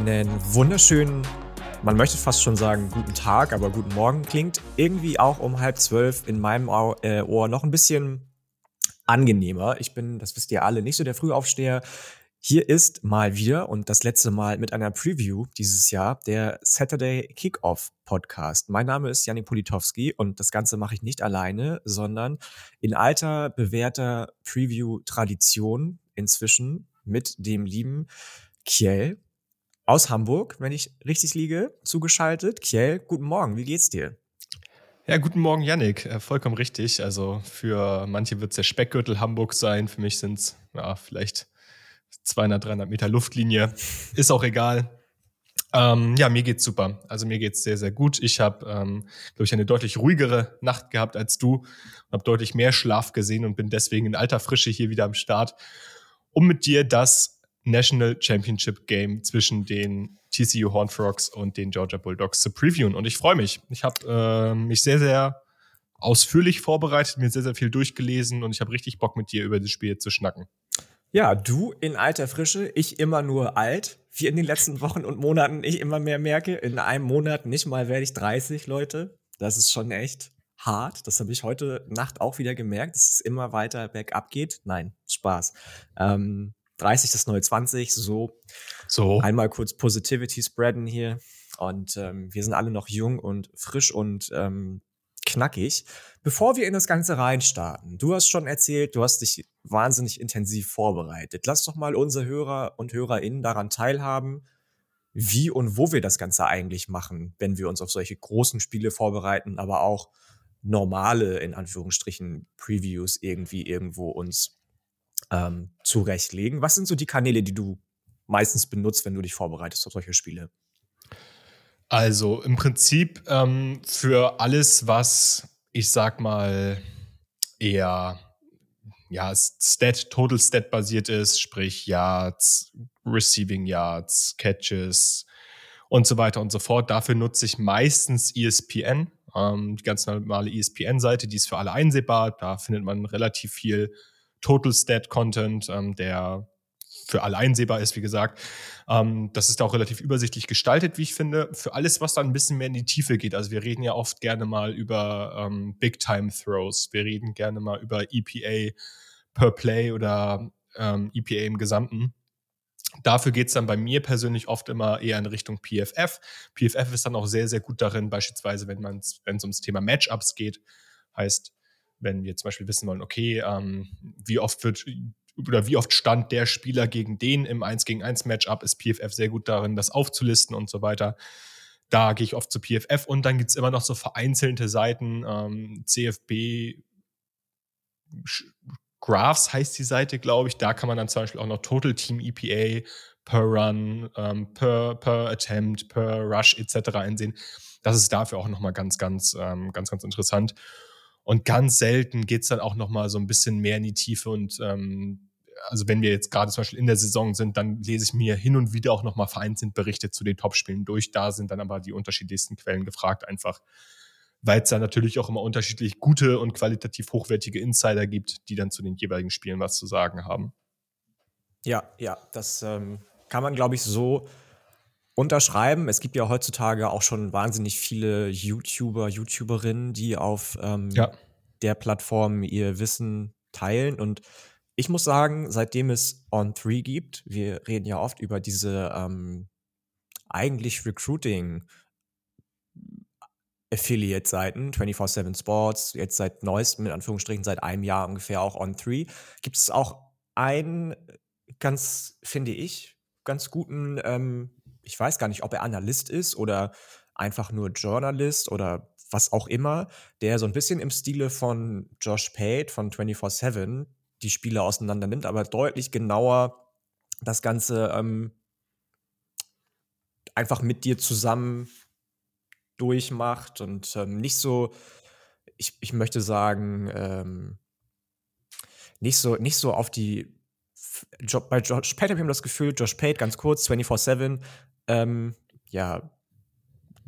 Einen wunderschönen, man möchte fast schon sagen, guten Tag, aber guten Morgen klingt irgendwie auch um halb zwölf in meinem äh, Ohr noch ein bisschen angenehmer. Ich bin, das wisst ihr alle, nicht so der Frühaufsteher. Hier ist mal wieder und das letzte Mal mit einer Preview dieses Jahr der Saturday Kickoff Podcast. Mein Name ist Janik Politowski und das Ganze mache ich nicht alleine, sondern in alter, bewährter Preview-Tradition inzwischen mit dem lieben Kiel aus Hamburg, wenn ich richtig liege, zugeschaltet. Kiel, guten Morgen, wie geht's dir? Ja, guten Morgen, Yannick. Äh, vollkommen richtig. Also für manche wird es der Speckgürtel Hamburg sein. Für mich sind es ja, vielleicht 200, 300 Meter Luftlinie. Ist auch egal. Ähm, ja, mir geht's super. Also mir geht's sehr, sehr gut. Ich habe, ähm, glaube ich, eine deutlich ruhigere Nacht gehabt als du. Habe deutlich mehr Schlaf gesehen und bin deswegen in alter Frische hier wieder am Start, um mit dir das National Championship Game zwischen den TCU Horned Frogs und den Georgia Bulldogs zu previewen. Und ich freue mich. Ich habe äh, mich sehr, sehr ausführlich vorbereitet, mir sehr, sehr viel durchgelesen und ich habe richtig Bock mit dir über das Spiel zu schnacken. Ja, du in alter Frische, ich immer nur alt, wie in den letzten Wochen und Monaten ich immer mehr merke. In einem Monat nicht mal werde ich 30, Leute. Das ist schon echt hart. Das habe ich heute Nacht auch wieder gemerkt, dass es immer weiter bergab geht. Nein, Spaß. Ähm, 30 das neue 20, so. So. Einmal kurz Positivity spreaden hier. Und ähm, wir sind alle noch jung und frisch und ähm, knackig. Bevor wir in das Ganze reinstarten, du hast schon erzählt, du hast dich wahnsinnig intensiv vorbereitet. Lass doch mal unsere Hörer und HörerInnen daran teilhaben, wie und wo wir das Ganze eigentlich machen, wenn wir uns auf solche großen Spiele vorbereiten, aber auch normale, in Anführungsstrichen, Previews irgendwie irgendwo uns ähm, zurechtlegen. Was sind so die Kanäle, die du meistens benutzt, wenn du dich vorbereitest auf solche Spiele? Also im Prinzip ähm, für alles, was ich sag mal eher ja, Stat, Total Stat basiert ist, sprich Yards, Receiving Yards, Catches und so weiter und so fort. Dafür nutze ich meistens ESPN, ähm, die ganz normale ESPN-Seite, die ist für alle einsehbar. Da findet man relativ viel Total Stat Content, ähm, der für alle einsehbar ist, wie gesagt. Ähm, das ist auch relativ übersichtlich gestaltet, wie ich finde. Für alles, was dann ein bisschen mehr in die Tiefe geht. Also wir reden ja oft gerne mal über ähm, Big-Time-Throws. Wir reden gerne mal über EPA per Play oder ähm, EPA im Gesamten. Dafür geht es dann bei mir persönlich oft immer eher in Richtung PFF. PFF ist dann auch sehr, sehr gut darin, beispielsweise, wenn es ums Thema Matchups geht. Heißt, wenn wir zum Beispiel wissen wollen, okay, ähm, wie oft wird oder wie oft stand der Spieler gegen den im 1 gegen 1 Matchup, ist PFF sehr gut darin, das aufzulisten und so weiter. Da gehe ich oft zu PFF und dann gibt es immer noch so vereinzelte Seiten, ähm, CFB Graphs heißt die Seite, glaube ich. Da kann man dann zum Beispiel auch noch Total Team EPA per Run, ähm, per, per Attempt, per Rush etc. einsehen. Das ist dafür auch nochmal ganz, ganz, ähm, ganz, ganz interessant. Und ganz selten geht es dann auch nochmal so ein bisschen mehr in die Tiefe und ähm, also wenn wir jetzt gerade zum Beispiel in der Saison sind, dann lese ich mir hin und wieder auch nochmal vereinzelt Berichte zu den Topspielen durch. Da sind dann aber die unterschiedlichsten Quellen gefragt, einfach weil es da natürlich auch immer unterschiedlich gute und qualitativ hochwertige Insider gibt, die dann zu den jeweiligen Spielen was zu sagen haben. Ja, ja, das ähm, kann man, glaube ich, so unterschreiben. Es gibt ja heutzutage auch schon wahnsinnig viele YouTuber, YouTuberinnen, die auf ähm, ja. der Plattform ihr Wissen teilen. Und ich muss sagen, seitdem es On3 gibt, wir reden ja oft über diese ähm, eigentlich Recruiting Affiliate-Seiten, 24-7 Sports, jetzt seit neuestem, in Anführungsstrichen, seit einem Jahr ungefähr auch On3, gibt es auch einen ganz, finde ich, ganz guten, ähm, ich weiß gar nicht, ob er Analyst ist oder einfach nur Journalist oder was auch immer, der so ein bisschen im Stile von Josh Pate von 24-7 die Spiele auseinander nimmt, aber deutlich genauer das Ganze ähm, einfach mit dir zusammen durchmacht und ähm, nicht so, ich, ich möchte sagen, ähm, nicht so, nicht so auf die bei Josh Pate habe ich das Gefühl, Josh Pate, ganz kurz, 24-7, ähm, ja,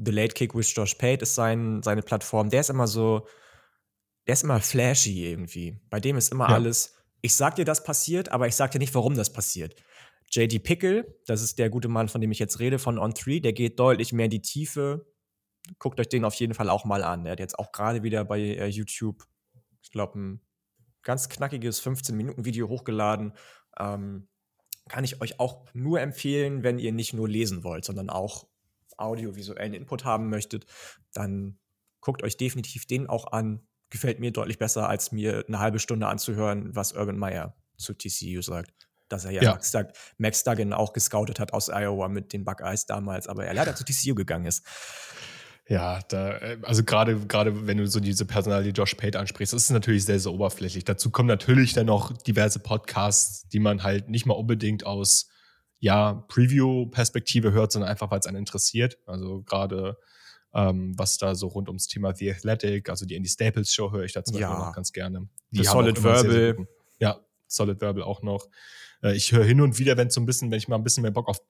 The Late Kick with Josh Pate ist sein, seine Plattform. Der ist immer so, der ist immer flashy irgendwie. Bei dem ist immer ja. alles, ich sag dir, das passiert, aber ich sag dir nicht, warum das passiert. JD Pickle, das ist der gute Mann, von dem ich jetzt rede, von On3, der geht deutlich mehr in die Tiefe. Guckt euch den auf jeden Fall auch mal an. Der hat jetzt auch gerade wieder bei äh, YouTube, ich glaube, ein ganz knackiges 15-Minuten-Video hochgeladen. Ähm, kann ich euch auch nur empfehlen, wenn ihr nicht nur lesen wollt, sondern auch audiovisuellen Input haben möchtet, dann guckt euch definitiv den auch an. Gefällt mir deutlich besser, als mir eine halbe Stunde anzuhören, was Urban Meyer zu TCU sagt. Dass er ja, ja. Max, Dug Max Duggan auch gescoutet hat aus Iowa mit den Buckeyes damals, aber er leider zu TCU gegangen ist. Ja, da, äh, also gerade gerade wenn du so diese Personalie Josh Pate ansprichst, ist natürlich sehr, sehr oberflächlich. Dazu kommen natürlich dann noch diverse Podcasts, die man halt nicht mal unbedingt aus ja, Preview-Perspektive hört, sondern einfach, weil es einen interessiert. Also gerade ähm, was da so rund ums Thema The Athletic, also die Indie Staples Show höre ich da zum ja. Beispiel noch ganz gerne. Die Solid Verbal. Sehr, sehr ja, Solid Verbal auch noch. Äh, ich höre hin und wieder, wenn so ein bisschen, wenn ich mal ein bisschen mehr Bock auf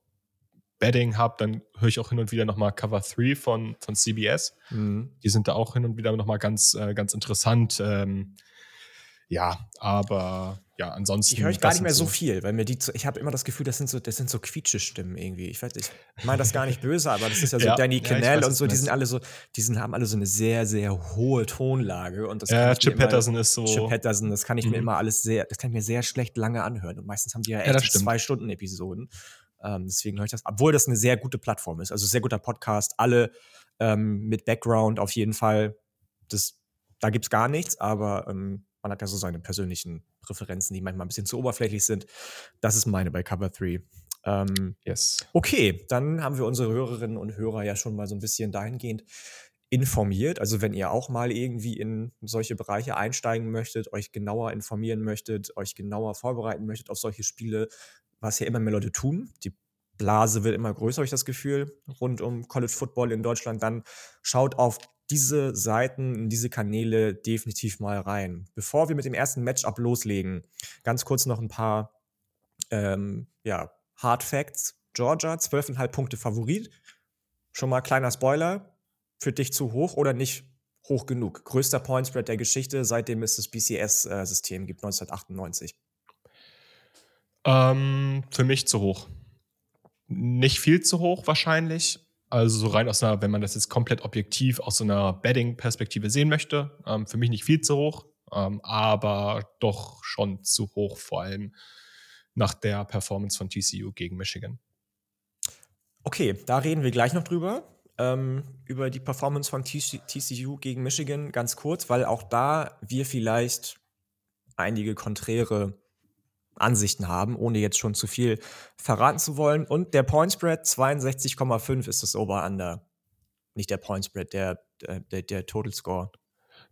Bedding habe, dann höre ich auch hin und wieder nochmal Cover 3 von, von CBS. Mhm. Die sind da auch hin und wieder nochmal ganz, äh, ganz interessant. Ähm, ja, aber ja, ansonsten. Ich höre gar nicht mehr so viel, weil mir die, ich habe immer das Gefühl, das sind so, das sind so Quietsche-Stimmen irgendwie. Ich weiß, ich meine das gar nicht böse, aber das ist ja so ja, Danny Cannell ja, und so, die sind alle so, die sind, haben alle so eine sehr, sehr hohe Tonlage und das Ja, Chip Patterson ist so. Chip Patterson, das kann ich mhm. mir immer alles sehr, das kann ich mir sehr schlecht lange anhören und meistens haben die ja echt ja, zwei Stunden Episoden. Ähm, deswegen höre ich das, obwohl das eine sehr gute Plattform ist, also sehr guter Podcast, alle ähm, mit Background auf jeden Fall. Das, da gibt's gar nichts, aber ähm, man hat ja so seine persönlichen Präferenzen, die manchmal ein bisschen zu oberflächlich sind. Das ist meine bei Cover 3. Ähm, yes. Okay, dann haben wir unsere Hörerinnen und Hörer ja schon mal so ein bisschen dahingehend informiert. Also wenn ihr auch mal irgendwie in solche Bereiche einsteigen möchtet, euch genauer informieren möchtet, euch genauer vorbereiten möchtet auf solche Spiele, was ja immer mehr Leute tun. Die Blase wird immer größer, habe ich das Gefühl, rund um College Football in Deutschland. Dann schaut auf diese Seiten, in diese Kanäle definitiv mal rein. Bevor wir mit dem ersten Matchup loslegen, ganz kurz noch ein paar ähm, ja, Hard Facts. Georgia, 12,5 Punkte Favorit. Schon mal kleiner Spoiler. Für dich zu hoch oder nicht hoch genug? Größter Pointspread der Geschichte, seitdem es das BCS-System äh, gibt, 1998. Ähm, für mich zu hoch. Nicht viel zu hoch wahrscheinlich. Also so rein aus einer, wenn man das jetzt komplett objektiv aus so einer Betting-Perspektive sehen möchte, ähm, für mich nicht viel zu hoch, ähm, aber doch schon zu hoch, vor allem nach der Performance von TCU gegen Michigan. Okay, da reden wir gleich noch drüber. Ähm, über die Performance von TCU gegen Michigan ganz kurz, weil auch da wir vielleicht einige konträre Ansichten haben, ohne jetzt schon zu viel verraten zu wollen. Und der Point Spread 62,5 ist das Over-Under. Nicht der Point Spread, der, der, der Total Score.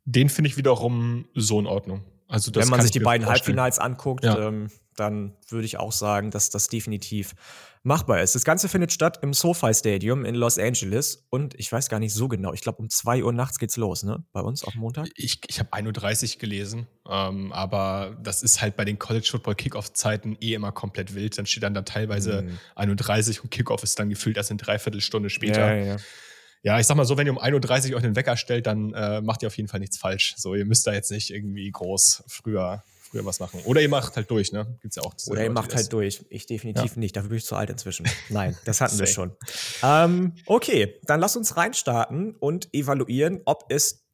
Den finde ich wiederum so in Ordnung. Also Wenn man sich die beiden vorstellen. Halbfinals anguckt, ja. ähm, dann würde ich auch sagen, dass das definitiv machbar ist. Das Ganze findet statt im SoFi Stadium in Los Angeles und ich weiß gar nicht so genau. Ich glaube, um 2 Uhr nachts geht's los, ne? Bei uns auf Montag. Ich, ich habe 1.30 Uhr gelesen, ähm, aber das ist halt bei den College Football Kickoff-Zeiten eh immer komplett wild. Dann steht dann da teilweise mhm. 31 und Kickoff ist dann gefühlt erst eine Dreiviertelstunde später. Ja, ja. Ja, ich sag mal so, wenn ihr um 1.30 Uhr euch den Wecker stellt, dann äh, macht ihr auf jeden Fall nichts falsch. So, ihr müsst da jetzt nicht irgendwie groß früher früher was machen. Oder ihr macht halt durch, ne? Gibt's ja auch. Oder ihr macht halt durch. Ich definitiv ja. nicht. Dafür bin ich zu alt inzwischen. Nein, das hatten wir schon. Ähm, okay, dann lass uns reinstarten und evaluieren, ob es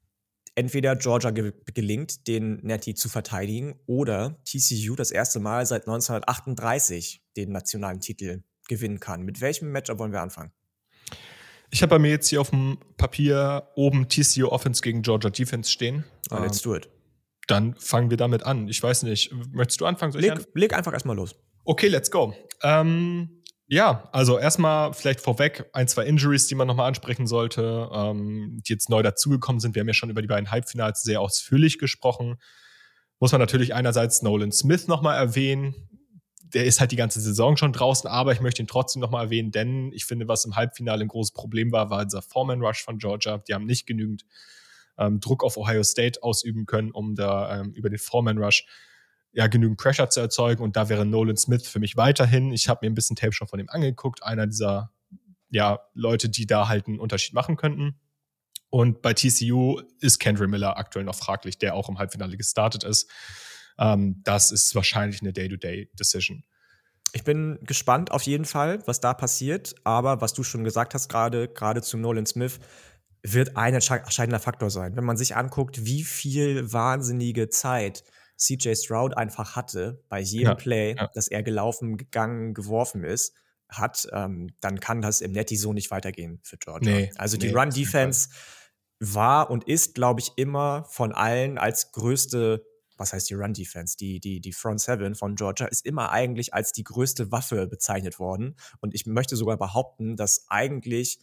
entweder Georgia ge gelingt, den Netty zu verteidigen, oder TCU das erste Mal seit 1938 den nationalen Titel gewinnen kann. Mit welchem Matchup wollen wir anfangen? Ich habe bei mir jetzt hier auf dem Papier oben TCU Offense gegen Georgia Defense stehen. Oh, let's do it. Dann fangen wir damit an. Ich weiß nicht, möchtest du anfangen? Leg, anfangen? leg einfach erstmal los. Okay, let's go. Ähm, ja, also erstmal vielleicht vorweg ein, zwei Injuries, die man nochmal ansprechen sollte, ähm, die jetzt neu dazugekommen sind. Wir haben ja schon über die beiden Halbfinals sehr ausführlich gesprochen. Muss man natürlich einerseits Nolan Smith nochmal erwähnen. Der ist halt die ganze Saison schon draußen, aber ich möchte ihn trotzdem nochmal erwähnen, denn ich finde, was im Halbfinale ein großes Problem war, war dieser Foreman Rush von Georgia. Die haben nicht genügend ähm, Druck auf Ohio State ausüben können, um da ähm, über den Foreman Rush ja, genügend Pressure zu erzeugen. Und da wäre Nolan Smith für mich weiterhin. Ich habe mir ein bisschen Tape schon von ihm angeguckt. Einer dieser ja, Leute, die da halt einen Unterschied machen könnten. Und bei TCU ist Kendra Miller aktuell noch fraglich, der auch im Halbfinale gestartet ist. Ähm, das ist wahrscheinlich eine Day-to-Day-Decision. Ich bin gespannt auf jeden Fall, was da passiert. Aber was du schon gesagt hast, gerade gerade zu Nolan Smith, wird ein entscheidender Faktor sein. Wenn man sich anguckt, wie viel wahnsinnige Zeit CJ Stroud einfach hatte bei jedem ja, Play, ja. dass er gelaufen, gegangen, geworfen ist, hat, ähm, dann kann das im Netty so nicht weitergehen für Georgia. Nee, also die nee, Run-Defense war und ist, glaube ich, immer von allen als größte, was heißt die Run-Defense? Die, die, die Front Seven von Georgia ist immer eigentlich als die größte Waffe bezeichnet worden. Und ich möchte sogar behaupten, dass eigentlich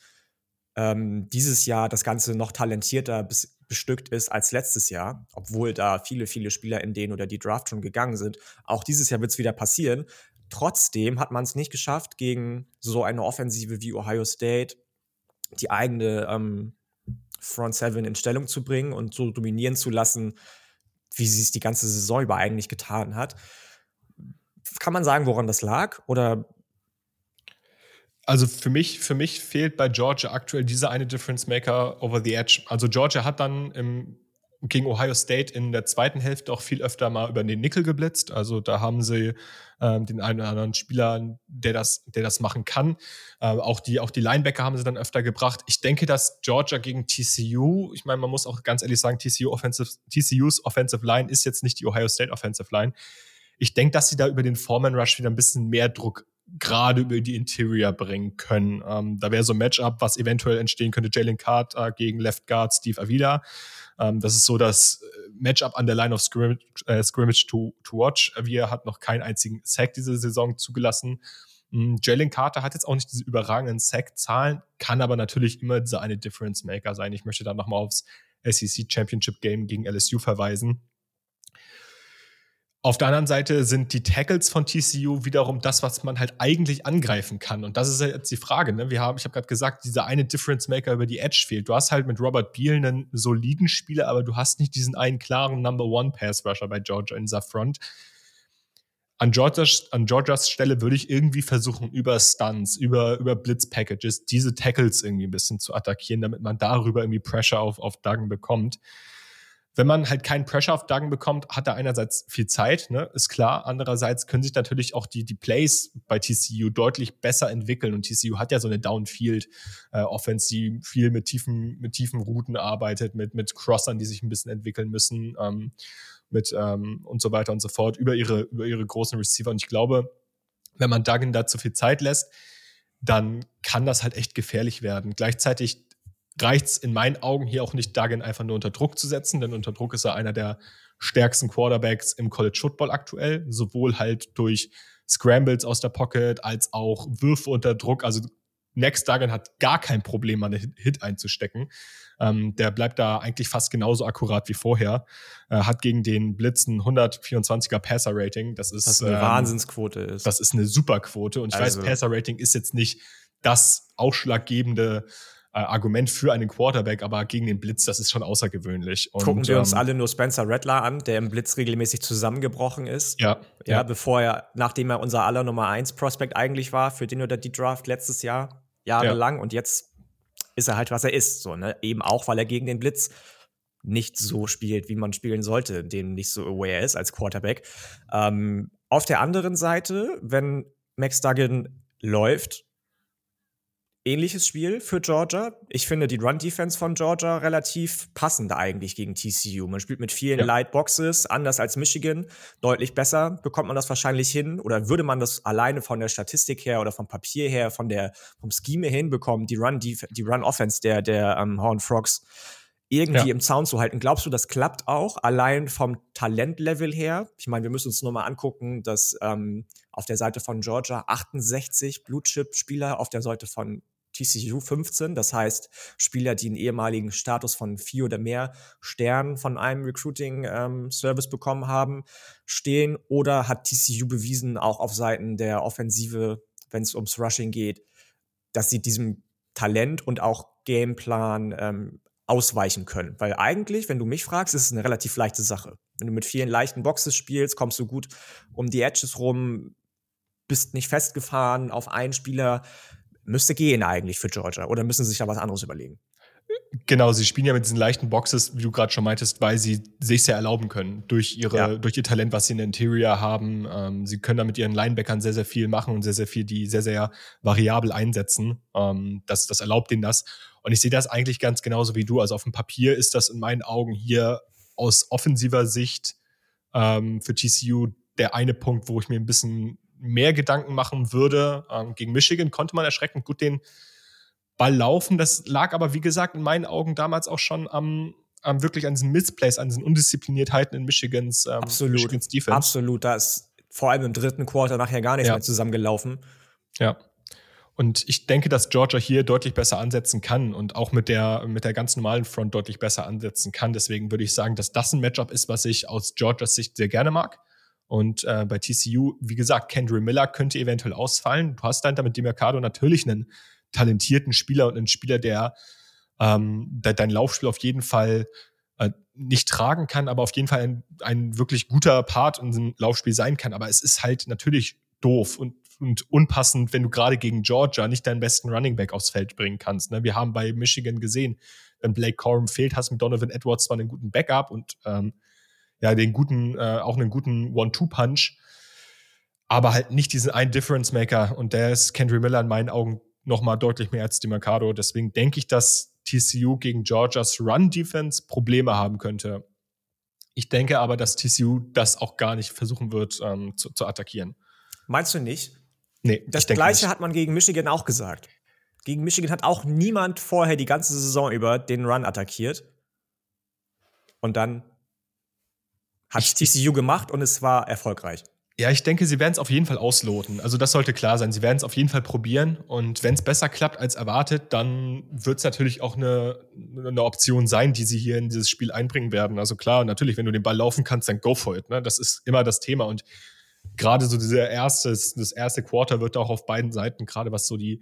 ähm, dieses Jahr das Ganze noch talentierter bestückt ist als letztes Jahr, obwohl da viele, viele Spieler in denen oder die Draft schon gegangen sind. Auch dieses Jahr wird es wieder passieren. Trotzdem hat man es nicht geschafft, gegen so eine Offensive wie Ohio State die eigene ähm, Front Seven in Stellung zu bringen und so dominieren zu lassen, wie sie es die ganze Saison über eigentlich getan hat. Kann man sagen, woran das lag? Oder also für mich, für mich fehlt bei Georgia aktuell dieser eine Difference Maker over the edge. Also Georgia hat dann im, gegen Ohio State in der zweiten Hälfte auch viel öfter mal über den Nickel geblitzt. Also da haben sie ähm, den einen oder anderen Spieler, der das, der das machen kann. Ähm, auch, die, auch die Linebacker haben sie dann öfter gebracht. Ich denke, dass Georgia gegen TCU, ich meine, man muss auch ganz ehrlich sagen, TCU Offensive, TCUs Offensive Line ist jetzt nicht die Ohio State Offensive Line. Ich denke, dass sie da über den Foreman Rush wieder ein bisschen mehr Druck gerade über die Interior bringen können. Ähm, da wäre so ein Matchup, was eventuell entstehen könnte, Jalen Carter gegen Left Guard Steve Avila. Ähm, das ist so das äh, Matchup an der Line of Scrimmage, äh, Scrimmage to, to watch. Avila hat noch keinen einzigen Sack diese Saison zugelassen. Ähm, Jalen Carter hat jetzt auch nicht diese überragenden Sack-Zahlen, kann aber natürlich immer dieser eine Difference Maker sein. Ich möchte da nochmal aufs SEC Championship Game gegen LSU verweisen auf der anderen Seite sind die Tackles von TCU wiederum das, was man halt eigentlich angreifen kann. Und das ist jetzt die Frage. Ne? Wir haben, ich habe gerade gesagt, dieser eine Difference Maker über die Edge fehlt. Du hast halt mit Robert Beal einen soliden Spieler, aber du hast nicht diesen einen klaren Number One Pass Rusher bei Georgia in dieser Front. An Georgias, an Georgias Stelle würde ich irgendwie versuchen, über Stunts, über, über Blitz-Packages, diese Tackles irgendwie ein bisschen zu attackieren, damit man darüber irgendwie Pressure auf, auf Duggan bekommt wenn man halt keinen Pressure auf Duggan bekommt, hat er einerseits viel Zeit, ne, ist klar. Andererseits können sich natürlich auch die, die Plays bei TCU deutlich besser entwickeln. Und TCU hat ja so eine Downfield-Offense, äh, die viel mit tiefen, mit tiefen Routen arbeitet, mit, mit Crossern, die sich ein bisschen entwickeln müssen, ähm, mit ähm, und so weiter und so fort, über ihre, über ihre großen Receiver. Und ich glaube, wenn man Duggan da zu viel Zeit lässt, dann kann das halt echt gefährlich werden. Gleichzeitig reicht es in meinen Augen hier auch nicht, Duggan einfach nur unter Druck zu setzen, denn unter Druck ist er einer der stärksten Quarterbacks im College Football aktuell, sowohl halt durch Scrambles aus der Pocket als auch Würfe unter Druck. Also Next Duggan hat gar kein Problem, einen Hit einzustecken. Ähm, der bleibt da eigentlich fast genauso akkurat wie vorher. Äh, hat gegen den Blitzen 124er Passer-Rating. Das ist Was eine ähm, Wahnsinnsquote ist. Das ist eine super Quote. Und ich also. weiß, Passer-Rating ist jetzt nicht das ausschlaggebende äh, Argument für einen Quarterback, aber gegen den Blitz, das ist schon außergewöhnlich. Und, Gucken wir uns ähm, alle nur Spencer Rattler an, der im Blitz regelmäßig zusammengebrochen ist. Ja. Ja, ja. bevor er, nachdem er unser aller Nummer 1 Prospect eigentlich war, für den oder die Draft letztes Jahr, jahrelang. Ja. Und jetzt ist er halt, was er ist. So, ne? Eben auch, weil er gegen den Blitz nicht so spielt, wie man spielen sollte, dem nicht so aware ist als Quarterback. Ähm, auf der anderen Seite, wenn Max Duggan läuft, ähnliches Spiel für Georgia. Ich finde die Run-Defense von Georgia relativ passend eigentlich gegen TCU. Man spielt mit vielen ja. Light Boxes, anders als Michigan. Deutlich besser bekommt man das wahrscheinlich hin oder würde man das alleine von der Statistik her oder vom Papier her, von der, vom Scheme hinbekommen, die Run, die, die Run-Offense der, der ähm, Horn Frogs irgendwie ja. im Zaun zu halten. Glaubst du, das klappt auch allein vom Talentlevel her? Ich meine, wir müssen uns nur mal angucken, dass ähm, auf der Seite von Georgia 68 Blue Chip Spieler auf der Seite von TCU 15, das heißt Spieler, die einen ehemaligen Status von vier oder mehr Sternen von einem Recruiting-Service ähm, bekommen haben, stehen oder hat TCU bewiesen, auch auf Seiten der Offensive, wenn es ums Rushing geht, dass sie diesem Talent und auch Gameplan ähm, ausweichen können. Weil eigentlich, wenn du mich fragst, ist es eine relativ leichte Sache. Wenn du mit vielen leichten Boxes spielst, kommst du gut um die Edges rum, bist nicht festgefahren auf einen Spieler, müsste gehen eigentlich für Georgia. Oder müssen sie sich da was anderes überlegen? Genau, sie spielen ja mit diesen leichten Boxes, wie du gerade schon meintest, weil sie sich sehr erlauben können durch ihre, ja. durch ihr Talent, was sie in der Interior haben. Ähm, sie können da mit ihren Linebackern sehr, sehr viel machen und sehr, sehr viel, die sehr, sehr variabel einsetzen. Ähm, das, das erlaubt ihnen das. Und ich sehe das eigentlich ganz genauso wie du. Also auf dem Papier ist das in meinen Augen hier aus offensiver Sicht ähm, für TCU der eine Punkt, wo ich mir ein bisschen mehr Gedanken machen würde. Ähm, gegen Michigan konnte man erschreckend gut den Ball laufen. Das lag aber, wie gesagt, in meinen Augen damals auch schon am, am wirklich an diesen Misplays, an diesen Undiszipliniertheiten in Michigans, ähm, Absolut. Michigans Defense. Absolut. Da ist vor allem im dritten Quarter nachher gar nichts ja. mehr zusammengelaufen. Ja. Und ich denke, dass Georgia hier deutlich besser ansetzen kann und auch mit der, mit der ganz normalen Front deutlich besser ansetzen kann. Deswegen würde ich sagen, dass das ein Matchup ist, was ich aus Georgias Sicht sehr gerne mag. Und äh, bei TCU, wie gesagt, Kendry Miller könnte eventuell ausfallen. Du hast dann damit Demercado natürlich einen talentierten Spieler und einen Spieler, der, ähm, der dein Laufspiel auf jeden Fall äh, nicht tragen kann, aber auf jeden Fall ein, ein wirklich guter Part in diesem Laufspiel sein kann. Aber es ist halt natürlich doof und, und unpassend, wenn du gerade gegen Georgia nicht deinen besten Running Back aufs Feld bringen kannst. Ne? Wir haben bei Michigan gesehen, wenn Blake Corum fehlt, hast du mit Donovan Edwards zwar einen guten Backup und ähm, ja, den guten, äh, auch einen guten One-Two-Punch, aber halt nicht diesen einen Difference-Maker und der ist Kendry Miller in meinen Augen nochmal deutlich mehr als die Mercado. Deswegen denke ich, dass TCU gegen Georgias Run-Defense Probleme haben könnte. Ich denke aber, dass TCU das auch gar nicht versuchen wird ähm, zu, zu, attackieren. Meinst du nicht? Nee. Das Gleiche nicht. hat man gegen Michigan auch gesagt. Gegen Michigan hat auch niemand vorher die ganze Saison über den Run attackiert. Und dann hat TCU gemacht und es war erfolgreich. Ja, ich denke, sie werden es auf jeden Fall ausloten. Also das sollte klar sein. Sie werden es auf jeden Fall probieren. Und wenn es besser klappt als erwartet, dann wird es natürlich auch eine, eine Option sein, die sie hier in dieses Spiel einbringen werden. Also klar, natürlich, wenn du den Ball laufen kannst, dann go for it. Ne? Das ist immer das Thema. Und gerade so dieser erste, das erste Quarter wird auch auf beiden Seiten, gerade was so die,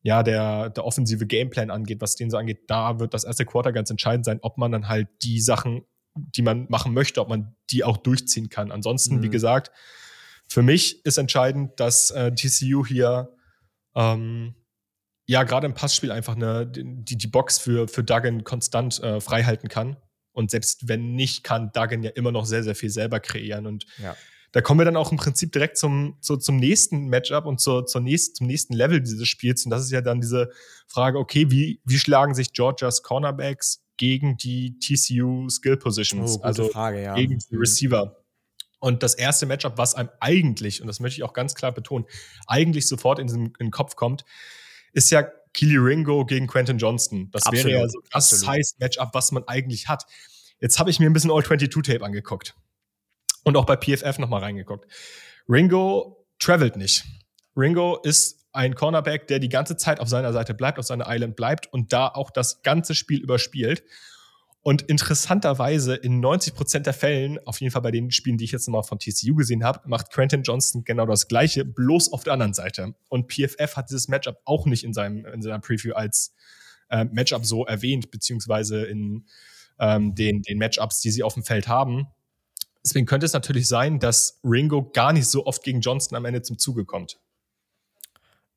ja, der, der offensive Gameplan angeht, was den so angeht, da wird das erste Quarter ganz entscheidend sein, ob man dann halt die Sachen die man machen möchte, ob man die auch durchziehen kann. Ansonsten, mhm. wie gesagt, für mich ist entscheidend, dass äh, TCU hier ähm, ja gerade im Passspiel einfach eine, die, die Box für, für Duggan konstant äh, frei halten kann. Und selbst wenn nicht, kann Duggan ja immer noch sehr, sehr viel selber kreieren. Und ja. da kommen wir dann auch im Prinzip direkt zum, zu, zum nächsten Matchup und zur, zur nächsten, zum nächsten Level dieses Spiels. Und das ist ja dann diese Frage, okay, wie, wie schlagen sich Georgias Cornerbacks gegen die TCU Skill Positions, oh, also Frage, ja. gegen die mhm. Receiver. Und das erste Matchup, was einem eigentlich, und das möchte ich auch ganz klar betonen, eigentlich sofort in den, in den Kopf kommt, ist ja Keely Ringo gegen Quentin Johnston. Das absolut, wäre ja so das heißt Matchup, was man eigentlich hat. Jetzt habe ich mir ein bisschen All-22-Tape angeguckt und auch bei PFF nochmal reingeguckt. Ringo travelt nicht. Ringo ist ein Cornerback, der die ganze Zeit auf seiner Seite bleibt, auf seiner Island bleibt und da auch das ganze Spiel überspielt. Und interessanterweise in 90 Prozent der Fällen, auf jeden Fall bei den Spielen, die ich jetzt nochmal von TCU gesehen habe, macht Quentin Johnston genau das Gleiche, bloß auf der anderen Seite. Und PFF hat dieses Matchup auch nicht in seinem in seiner Preview als äh, Matchup so erwähnt, beziehungsweise in ähm, den, den Matchups, die sie auf dem Feld haben. Deswegen könnte es natürlich sein, dass Ringo gar nicht so oft gegen Johnston am Ende zum Zuge kommt.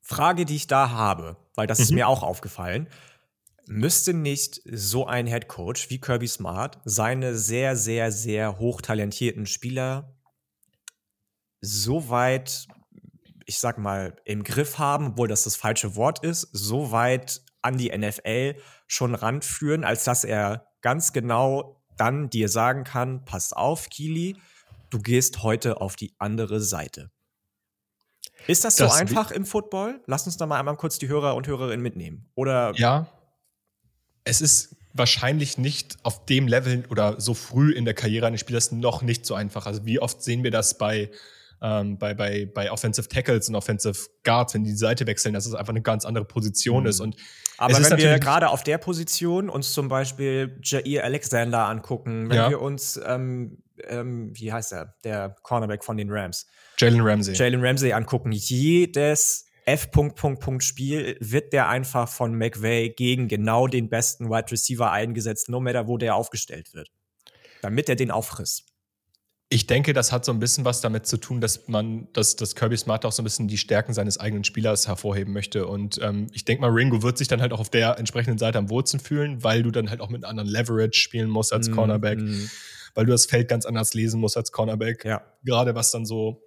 Frage, die ich da habe, weil das mhm. ist mir auch aufgefallen. Müsste nicht so ein Head Coach wie Kirby Smart seine sehr, sehr, sehr hochtalentierten Spieler so weit, ich sag mal, im Griff haben, obwohl das das falsche Wort ist, so weit an die NFL schon ranführen, als dass er ganz genau dann dir sagen kann, pass auf, Kili, du gehst heute auf die andere Seite. Ist das so einfach im Football? Lass uns da mal einmal kurz die Hörer und Hörerinnen mitnehmen. Oder? Ja. Es ist wahrscheinlich nicht auf dem Level oder so früh in der Karriere eines Spielers noch nicht so einfach. Also wie oft sehen wir das bei, ähm, bei, bei, bei Offensive Tackles und Offensive Guards, wenn die, die Seite wechseln, dass es einfach eine ganz andere Position mhm. ist. Und Aber wenn wir gerade auf der Position uns zum Beispiel Jair Alexander angucken, wenn ja. wir uns, ähm, ähm, wie heißt er, der Cornerback von den Rams, Jalen Ramsey. Jalen Ramsey angucken. Jedes F. Spiel wird der einfach von McVay gegen genau den besten Wide Receiver eingesetzt, no matter wo der aufgestellt wird. Damit er den auffrisst. Ich denke, das hat so ein bisschen was damit zu tun, dass man, dass, dass Kirby Smart auch so ein bisschen die Stärken seines eigenen Spielers hervorheben möchte. Und ähm, ich denke mal, Ringo wird sich dann halt auch auf der entsprechenden Seite am wohlsten fühlen, weil du dann halt auch mit einem anderen Leverage spielen musst als mm, Cornerback, mm. weil du das Feld ganz anders lesen musst als Cornerback. Ja. Gerade was dann so,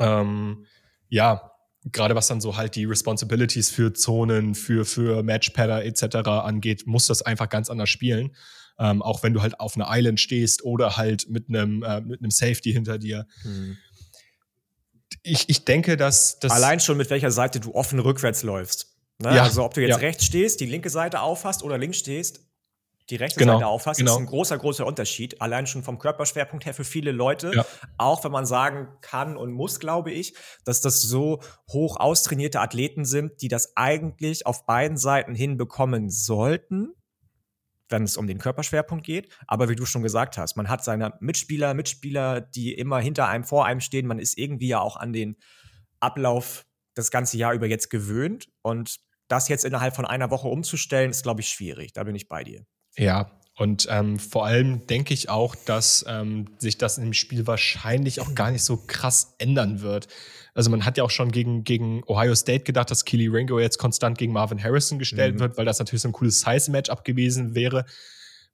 ähm, ja, gerade was dann so halt die Responsibilities für Zonen, für, für Matchpadder etc. angeht, muss das einfach ganz anders spielen. Ähm, auch wenn du halt auf einer Island stehst oder halt mit einem, äh, mit einem Safety hinter dir. Mhm. Ich, ich denke, dass das. Allein schon mit welcher Seite du offen rückwärts läufst. Ne? Ja, also ob du jetzt ja. rechts stehst, die linke Seite aufhast oder links stehst, die rechte genau, Seite auffasst, genau. ist ein großer, großer Unterschied. Allein schon vom Körperschwerpunkt her für viele Leute. Ja. Auch wenn man sagen kann und muss, glaube ich, dass das so hoch austrainierte Athleten sind, die das eigentlich auf beiden Seiten hinbekommen sollten, wenn es um den Körperschwerpunkt geht. Aber wie du schon gesagt hast, man hat seine Mitspieler, Mitspieler, die immer hinter einem, vor einem stehen. Man ist irgendwie ja auch an den Ablauf das ganze Jahr über jetzt gewöhnt. Und das jetzt innerhalb von einer Woche umzustellen, ist, glaube ich, schwierig. Da bin ich bei dir. Ja, und ähm, vor allem denke ich auch, dass ähm, sich das im Spiel wahrscheinlich auch gar nicht so krass ändern wird. Also man hat ja auch schon gegen, gegen Ohio State gedacht, dass Keely Ringo jetzt konstant gegen Marvin Harrison gestellt mhm. wird, weil das natürlich so ein cooles Size-Matchup gewesen wäre.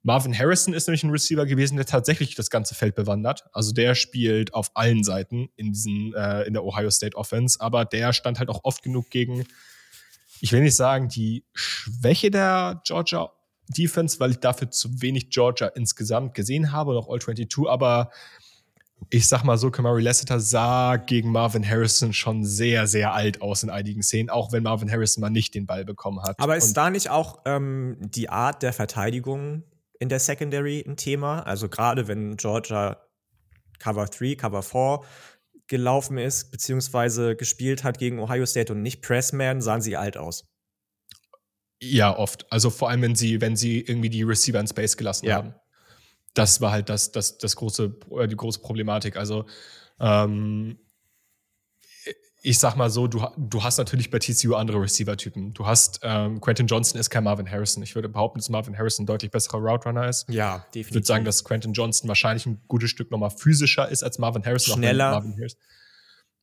Marvin Harrison ist nämlich ein Receiver gewesen, der tatsächlich das ganze Feld bewandert. Also der spielt auf allen Seiten in diesen äh, in der Ohio State Offense, aber der stand halt auch oft genug gegen, ich will nicht sagen die Schwäche der Georgia Defense, weil ich dafür zu wenig Georgia insgesamt gesehen habe und auch All 22, aber ich sag mal so, Kamari Lassiter sah gegen Marvin Harrison schon sehr, sehr alt aus in einigen Szenen, auch wenn Marvin Harrison mal nicht den Ball bekommen hat. Aber ist und da nicht auch ähm, die Art der Verteidigung in der Secondary ein Thema? Also gerade wenn Georgia Cover 3, Cover 4 gelaufen ist, beziehungsweise gespielt hat gegen Ohio State und nicht Pressman, sahen sie alt aus. Ja, oft. Also vor allem, wenn sie, wenn sie irgendwie die Receiver in Space gelassen ja. haben. Das war halt das, das, das große, die große Problematik. Also ähm, ich sag mal so, du, du hast natürlich bei TCU andere Receiver-Typen. Du hast, ähm, Quentin Johnson ist kein Marvin Harrison. Ich würde behaupten, dass Marvin Harrison ein deutlich besserer Route Runner ist. Ja, definitiv. Ich würde sagen, dass Quentin Johnson wahrscheinlich ein gutes Stück nochmal physischer ist als Marvin Harrison. Schneller. Marvin Harrison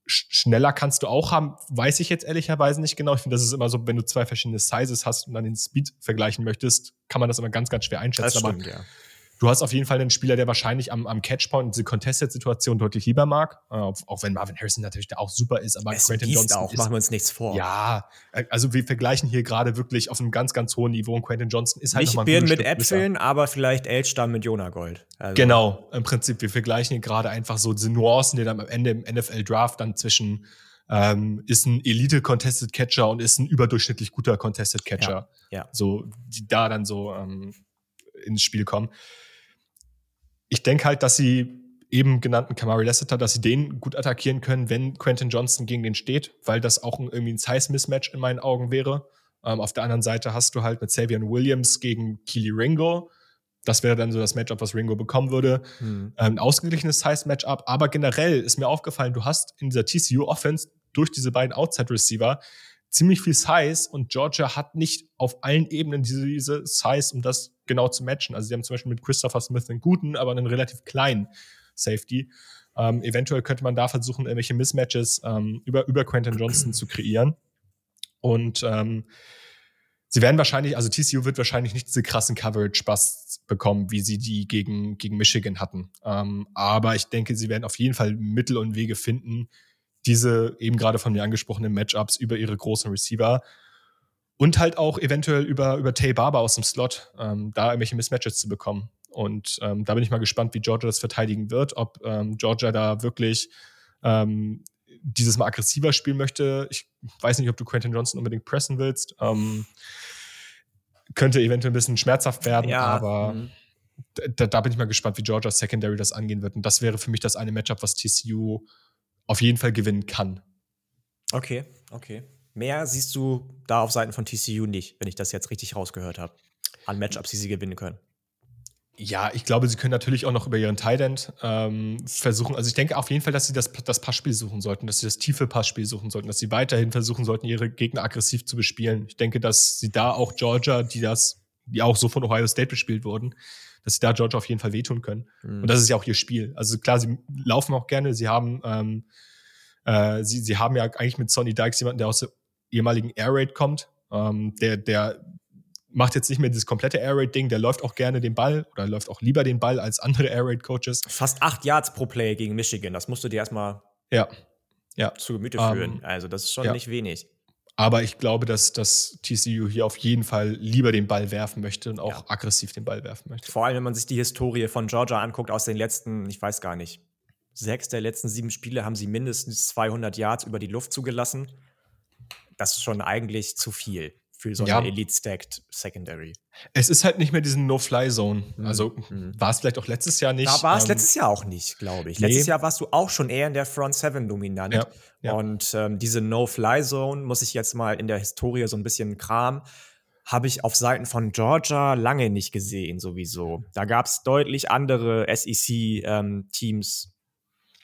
schneller kannst du auch haben, weiß ich jetzt ehrlicherweise nicht genau. Ich finde, das ist immer so, wenn du zwei verschiedene Sizes hast und dann den Speed vergleichen möchtest, kann man das immer ganz, ganz schwer einschätzen. Das stimmt, ja. Du hast auf jeden Fall einen Spieler, der wahrscheinlich am, am Catchpoint diese Contested-Situation deutlich lieber mag. Äh, auch wenn Marvin Harrison natürlich da auch super ist, aber es Quentin Johnson auch, ist, machen wir uns nichts vor. Ja, äh, also wir vergleichen hier gerade wirklich auf einem ganz, ganz hohen Niveau und Quentin Johnson ist halt Nicht nochmal Birnen mit Äpfeln, aber vielleicht Elchstamm mit Jonagold. Also. Genau, im Prinzip, wir vergleichen hier gerade einfach so diese Nuancen, die dann am Ende im NFL-Draft dann zwischen ähm, ist ein Elite-Contested Catcher und ist ein überdurchschnittlich guter Contested Catcher. Ja, ja. So, die da dann so ähm, ins Spiel kommen. Ich denke halt, dass sie eben genannten Kamari Lassiter, dass sie den gut attackieren können, wenn Quentin Johnson gegen den steht, weil das auch ein, irgendwie ein Size-Mismatch in meinen Augen wäre. Ähm, auf der anderen Seite hast du halt mit Savion Williams gegen Keely Ringo. Das wäre dann so das Matchup, was Ringo bekommen würde. Mhm. ein ausgeglichenes Size-Matchup. Aber generell ist mir aufgefallen, du hast in dieser TCU-Offense durch diese beiden Outside-Receiver ziemlich viel Size und Georgia hat nicht auf allen Ebenen diese, diese Size, um das genau zu matchen. Also sie haben zum Beispiel mit Christopher Smith einen guten, aber einen relativ kleinen Safety. Ähm, eventuell könnte man da versuchen, irgendwelche Mismatches ähm, über, über Quentin Johnson zu kreieren. Und ähm, sie werden wahrscheinlich, also TCU wird wahrscheinlich nicht diese krassen Coverage-Busts bekommen, wie sie die gegen, gegen Michigan hatten. Ähm, aber ich denke, sie werden auf jeden Fall Mittel und Wege finden, diese eben gerade von mir angesprochenen Matchups über ihre großen Receiver und halt auch eventuell über, über Tay Barber aus dem Slot, ähm, da irgendwelche Mismatches zu bekommen. Und ähm, da bin ich mal gespannt, wie Georgia das verteidigen wird, ob ähm, Georgia da wirklich ähm, dieses Mal aggressiver spielen möchte. Ich weiß nicht, ob du Quentin Johnson unbedingt pressen willst. Ähm, könnte eventuell ein bisschen schmerzhaft werden, ja, aber mhm. da, da, bin ich mal gespannt, wie Georgia Secondary das angehen wird. Und das wäre für mich das eine Matchup, was TCU auf jeden Fall gewinnen kann. Okay, okay. Mehr siehst du da auf Seiten von TCU nicht, wenn ich das jetzt richtig rausgehört habe. An Matchups, die sie gewinnen können. Ja, ich glaube, sie können natürlich auch noch über ihren Tight End ähm, versuchen. Also ich denke auf jeden Fall, dass sie das, das Passspiel suchen sollten, dass sie das tiefe Passspiel suchen sollten, dass sie weiterhin versuchen sollten, ihre Gegner aggressiv zu bespielen. Ich denke, dass sie da auch Georgia, die das, die auch so von Ohio State bespielt wurden, dass sie da Georgia auf jeden Fall wehtun können. Mhm. Und das ist ja auch ihr Spiel. Also klar, sie laufen auch gerne, sie haben, ähm, äh, sie, sie haben ja eigentlich mit Sonny Dykes jemanden, der aus der ehemaligen Air Raid kommt, ähm, der, der macht jetzt nicht mehr dieses komplette Air Raid Ding, der läuft auch gerne den Ball oder läuft auch lieber den Ball als andere Air Raid Coaches. Fast acht Yards pro Play gegen Michigan, das musst du dir erstmal ja. Ja. zu Gemüte führen. Um, ähm, also das ist schon ja. nicht wenig. Aber ich glaube, dass, dass TCU hier auf jeden Fall lieber den Ball werfen möchte und auch ja. aggressiv den Ball werfen möchte. Vor allem, wenn man sich die Historie von Georgia anguckt aus den letzten, ich weiß gar nicht, sechs der letzten sieben Spiele haben sie mindestens 200 Yards über die Luft zugelassen. Das ist schon eigentlich zu viel für so eine ja. Elite-Stacked Secondary. Es ist halt nicht mehr diesen No-Fly-Zone. Mhm. Also mhm. war es vielleicht auch letztes Jahr nicht. Da war es ähm, letztes Jahr auch nicht, glaube ich. Nee. Letztes Jahr warst du auch schon eher in der Front Seven dominant. Ja. Ja. Und ähm, diese No-Fly-Zone muss ich jetzt mal in der Historie so ein bisschen kram habe ich auf Seiten von Georgia lange nicht gesehen, sowieso. Da gab es deutlich andere SEC-Teams, ähm,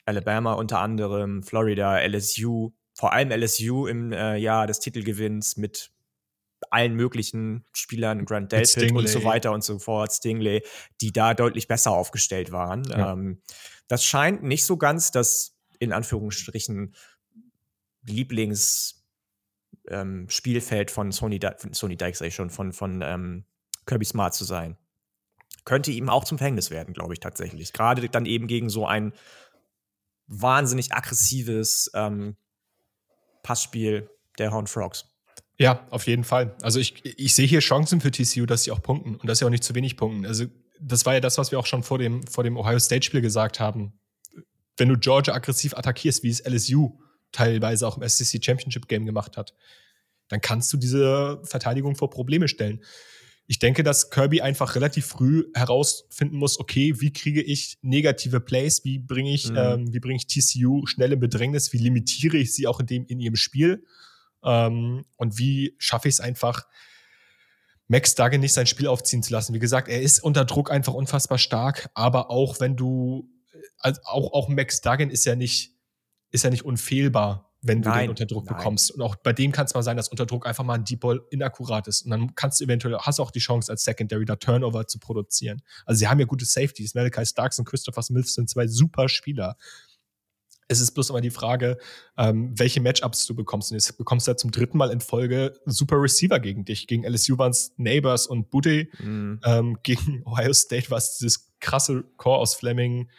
Alabama unter anderem, Florida, LSU, vor allem LSU im äh, Jahr des Titelgewinns mit allen möglichen Spielern, Grant Delpit und so weiter und so fort, Stingley, die da deutlich besser aufgestellt waren. Ja. Ähm, das scheint nicht so ganz das in Anführungsstrichen Lieblingsspielfeld ähm, von Sony, von Sony Dykes, sag ich schon, von, von ähm, Kirby Smart zu sein. Könnte ihm auch zum Verhängnis werden, glaube ich tatsächlich. Gerade dann eben gegen so ein wahnsinnig aggressives ähm, Passspiel der Horn Frogs. Ja, auf jeden Fall. Also ich, ich sehe hier Chancen für TCU, dass sie auch punkten und dass sie auch nicht zu wenig punkten. Also das war ja das, was wir auch schon vor dem, vor dem Ohio State-Spiel gesagt haben. Wenn du Georgia aggressiv attackierst, wie es LSU teilweise auch im SEC Championship Game gemacht hat, dann kannst du diese Verteidigung vor Probleme stellen. Ich denke, dass Kirby einfach relativ früh herausfinden muss, okay, wie kriege ich negative Plays, wie bringe ich, mhm. ähm, wie bringe ich TCU schnell in Bedrängnis, wie limitiere ich sie auch in dem in ihrem Spiel ähm, und wie schaffe ich es einfach, Max Duggan nicht sein Spiel aufziehen zu lassen. Wie gesagt, er ist unter Druck einfach unfassbar stark, aber auch wenn du, also auch, auch Max Duggan ist ja nicht, ist ja nicht unfehlbar, wenn du nein, den unter Druck nein. bekommst. Und auch bei dem kann es mal sein, dass unter Druck einfach mal ein Deep Ball inakkurat ist. Und dann kannst du eventuell, hast du auch die Chance, als Secondary da Turnover zu produzieren. Also sie haben ja gute Safeties. Malachi Starks und Christopher Smith sind zwei super Spieler. Es ist bloß immer die Frage, ähm, welche Matchups du bekommst. Und jetzt bekommst du ja zum dritten Mal in Folge super Receiver gegen dich. Gegen LSU waren es Neighbors und Booty. Mhm. Ähm, gegen Ohio State war es dieses krasse Core aus Fleming,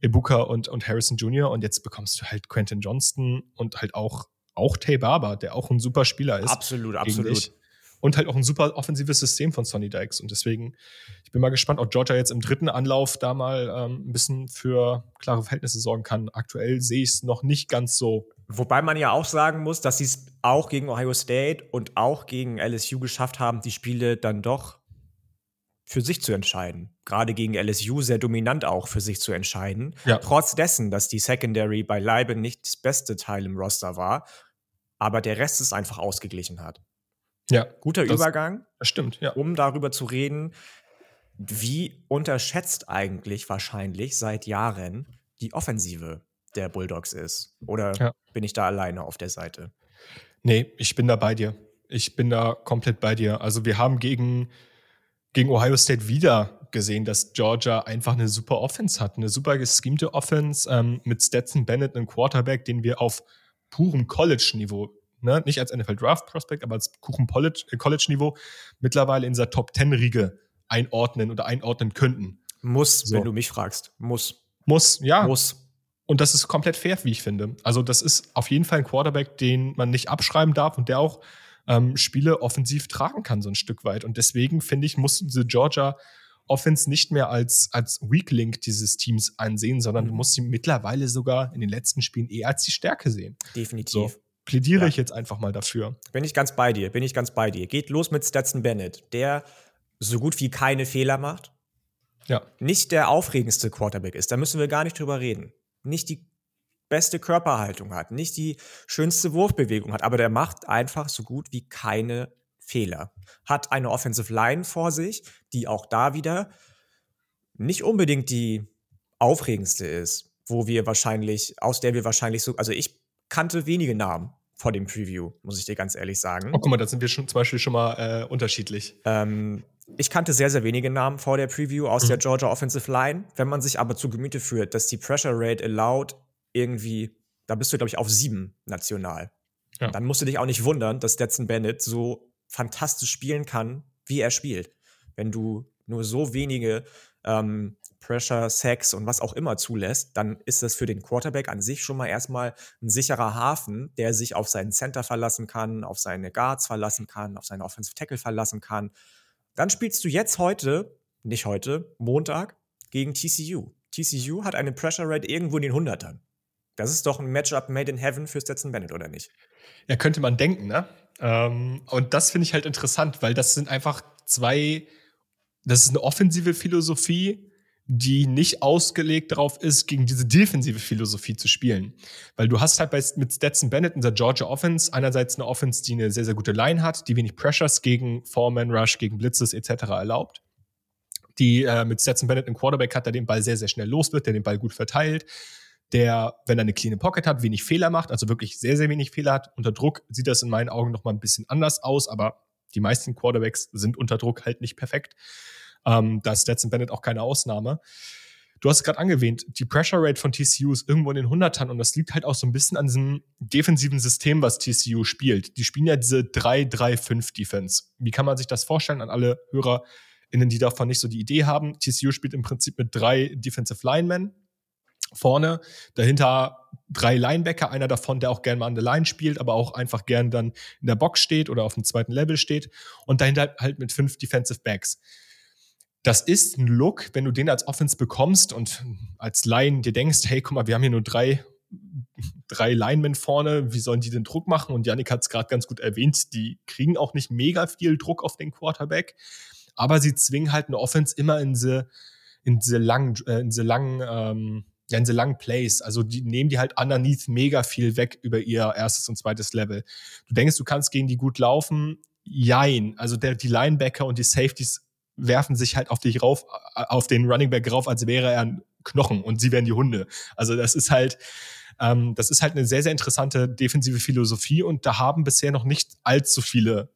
Ibuka und, und Harrison Jr. Und jetzt bekommst du halt Quentin Johnston und halt auch, auch Tay Barber, der auch ein super Spieler ist. Absolut, absolut. Dich und halt auch ein super offensives System von Sonny Dykes. Und deswegen, ich bin mal gespannt, ob Georgia jetzt im dritten Anlauf da mal ähm, ein bisschen für klare Verhältnisse sorgen kann. Aktuell sehe ich es noch nicht ganz so. Wobei man ja auch sagen muss, dass sie es auch gegen Ohio State und auch gegen LSU geschafft haben, die Spiele dann doch für sich zu entscheiden. Gerade gegen LSU sehr dominant auch für sich zu entscheiden. Ja. Trotz dessen, dass die Secondary beileibe nicht das beste Teil im Roster war, aber der Rest es einfach ausgeglichen hat. Ja. Guter das, Übergang. Das stimmt, ja. Um darüber zu reden, wie unterschätzt eigentlich wahrscheinlich seit Jahren die Offensive der Bulldogs ist. Oder ja. bin ich da alleine auf der Seite? Nee, ich bin da bei dir. Ich bin da komplett bei dir. Also wir haben gegen, gegen Ohio State wieder gesehen, dass Georgia einfach eine super Offense hat. Eine super geschemte Offense ähm, mit Stetson Bennett, einem Quarterback, den wir auf purem College-Niveau ne, nicht als NFL Draft Prospect, aber als Kuchen äh, College Niveau mittlerweile in dieser Top 10 Riege einordnen oder einordnen könnten. Muss, so. wenn du mich fragst. Muss. Muss, ja. Muss. Und das ist komplett fair, wie ich finde. Also, das ist auf jeden Fall ein Quarterback, den man nicht abschreiben darf und der auch ähm, Spiele offensiv tragen kann, so ein Stück weit. Und deswegen, finde ich, muss diese Georgia Offense nicht mehr als, als Weak Link dieses Teams ansehen, sondern du mhm. musst sie mittlerweile sogar in den letzten Spielen eher als die Stärke sehen. Definitiv. So plädiere ja. ich jetzt einfach mal dafür. Bin ich ganz bei dir, bin ich ganz bei dir. Geht los mit Stetson Bennett, der so gut wie keine Fehler macht. Ja. Nicht der aufregendste Quarterback ist, da müssen wir gar nicht drüber reden. Nicht die beste Körperhaltung hat, nicht die schönste Wurfbewegung hat, aber der macht einfach so gut wie keine Fehler. Hat eine Offensive Line vor sich, die auch da wieder nicht unbedingt die aufregendste ist, wo wir wahrscheinlich, aus der wir wahrscheinlich so, also ich kannte wenige Namen vor dem Preview, muss ich dir ganz ehrlich sagen. Oh, guck mal, da sind wir schon zum Beispiel schon mal äh, unterschiedlich. Ähm, ich kannte sehr, sehr wenige Namen vor der Preview aus mhm. der Georgia Offensive Line. Wenn man sich aber zu Gemüte führt, dass die Pressure Rate allowed irgendwie, da bist du, glaube ich, auf sieben national. Ja. Dann musst du dich auch nicht wundern, dass Stetson Bennett so fantastisch spielen kann, wie er spielt. Wenn du nur so wenige ähm, Pressure, Sex und was auch immer zulässt, dann ist das für den Quarterback an sich schon mal erstmal ein sicherer Hafen, der sich auf seinen Center verlassen kann, auf seine Guards verlassen kann, auf seine Offensive Tackle verlassen kann. Dann spielst du jetzt heute, nicht heute, Montag, gegen TCU. TCU hat eine Pressure Rate irgendwo in den Hundertern. Das ist doch ein Matchup made in heaven für Stetson Bennett, oder nicht? Ja, könnte man denken, ne? Ähm, und das finde ich halt interessant, weil das sind einfach zwei, das ist eine offensive Philosophie, die nicht ausgelegt darauf ist, gegen diese defensive Philosophie zu spielen. Weil du hast halt bei, mit Stetson Bennett in der Georgia Offense einerseits eine Offense, die eine sehr, sehr gute Line hat, die wenig Pressures gegen Foreman Rush, gegen Blitzes etc. erlaubt. Die äh, mit Stetson Bennett einen Quarterback hat, der den Ball sehr, sehr schnell los wird, der den Ball gut verteilt, der, wenn er eine clean Pocket hat, wenig Fehler macht, also wirklich sehr, sehr wenig Fehler hat. Unter Druck sieht das in meinen Augen noch mal ein bisschen anders aus, aber die meisten Quarterbacks sind unter Druck halt nicht perfekt. Ähm, da ist Stetson Bennett auch keine Ausnahme. Du hast es gerade angewähnt, die Pressure Rate von TCU ist irgendwo in den Hundertern und das liegt halt auch so ein bisschen an diesem defensiven System, was TCU spielt. Die spielen ja diese 3-3-5 Defense. Wie kann man sich das vorstellen an alle HörerInnen, die davon nicht so die Idee haben? TCU spielt im Prinzip mit drei Defensive Linemen vorne, dahinter drei Linebacker, einer davon, der auch gerne mal an der Line spielt, aber auch einfach gern dann in der Box steht oder auf dem zweiten Level steht. Und dahinter halt mit fünf Defensive Backs. Das ist ein Look, wenn du den als Offense bekommst und als Line dir denkst, hey, guck mal, wir haben hier nur drei, drei Linemen vorne, wie sollen die den Druck machen? Und Yannick hat es gerade ganz gut erwähnt, die kriegen auch nicht mega viel Druck auf den Quarterback, aber sie zwingen halt eine Offense immer in diese, in diese langen, äh, in diese langen, ähm, ja, in diese langen Plays. Also die nehmen die halt underneath mega viel weg über ihr erstes und zweites Level. Du denkst, du kannst gegen die gut laufen? Jein. Also der, die Linebacker und die Safeties werfen sich halt auf dich rauf, auf den Running Back rauf, als wäre er ein Knochen und sie wären die Hunde. Also das ist halt, ähm, das ist halt eine sehr, sehr interessante defensive Philosophie und da haben bisher noch nicht allzu viele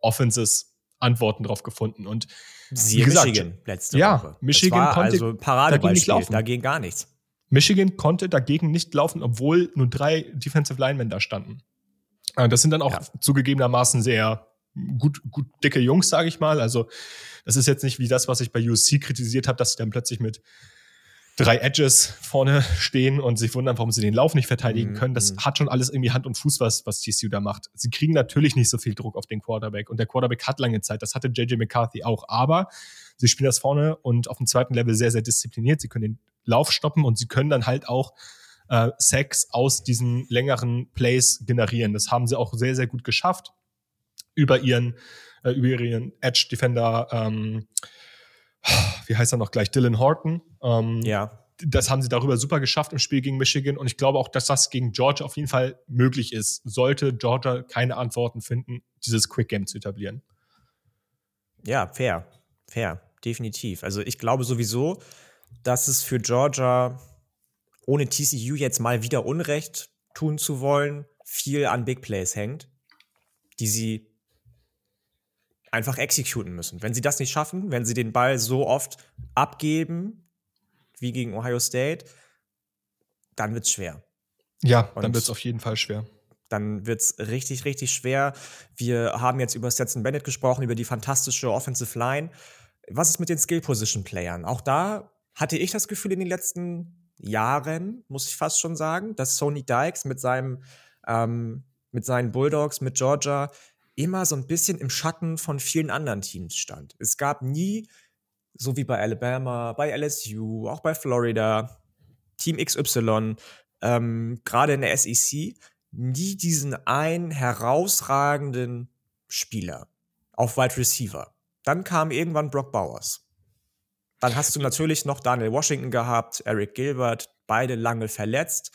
Offenses Antworten drauf gefunden. Und Sie gesagt, Michigan letzte ja, Woche. Michigan konnte also laufen. Dagegen gar nichts. Michigan konnte dagegen nicht laufen, obwohl nur drei Defensive Linemen da standen. Äh, das sind dann auch ja. zugegebenermaßen sehr gut, gut dicke Jungs, sage ich mal. Also das ist jetzt nicht wie das, was ich bei USC kritisiert habe, dass sie dann plötzlich mit drei Edges vorne stehen und sich wundern, warum sie den Lauf nicht verteidigen können. Das mhm. hat schon alles irgendwie Hand und Fuß, was, was TCU da macht. Sie kriegen natürlich nicht so viel Druck auf den Quarterback und der Quarterback hat lange Zeit. Das hatte JJ McCarthy auch. Aber sie spielen das vorne und auf dem zweiten Level sehr, sehr diszipliniert. Sie können den Lauf stoppen und sie können dann halt auch äh, Sacks aus diesen längeren Plays generieren. Das haben sie auch sehr, sehr gut geschafft über ihren, äh, über ihren Edge Defender, ähm, wie heißt er noch gleich, Dylan Horton. Ähm, ja. Das haben sie darüber super geschafft im Spiel gegen Michigan und ich glaube auch, dass das gegen Georgia auf jeden Fall möglich ist. Sollte Georgia keine Antworten finden, dieses Quick Game zu etablieren. Ja, fair. Fair. Definitiv. Also ich glaube sowieso, dass es für Georgia ohne TCU jetzt mal wieder Unrecht tun zu wollen, viel an Big Plays hängt, die sie einfach exekuten müssen. Wenn sie das nicht schaffen, wenn sie den Ball so oft abgeben, wie gegen Ohio State, dann wird es schwer. Ja, Und dann wird es auf jeden Fall schwer. Dann wird es richtig, richtig schwer. Wir haben jetzt über Stetson Bennett gesprochen, über die fantastische Offensive Line. Was ist mit den Skill-Position-Playern? Auch da hatte ich das Gefühl in den letzten Jahren, muss ich fast schon sagen, dass Sony Dykes mit seinem ähm, mit seinen Bulldogs, mit Georgia immer so ein bisschen im Schatten von vielen anderen Teams stand. Es gab nie, so wie bei Alabama, bei LSU, auch bei Florida, Team XY, ähm, gerade in der SEC, nie diesen einen herausragenden Spieler auf Wide Receiver. Dann kam irgendwann Brock Bowers. Dann hast du natürlich noch Daniel Washington gehabt, Eric Gilbert, beide lange verletzt.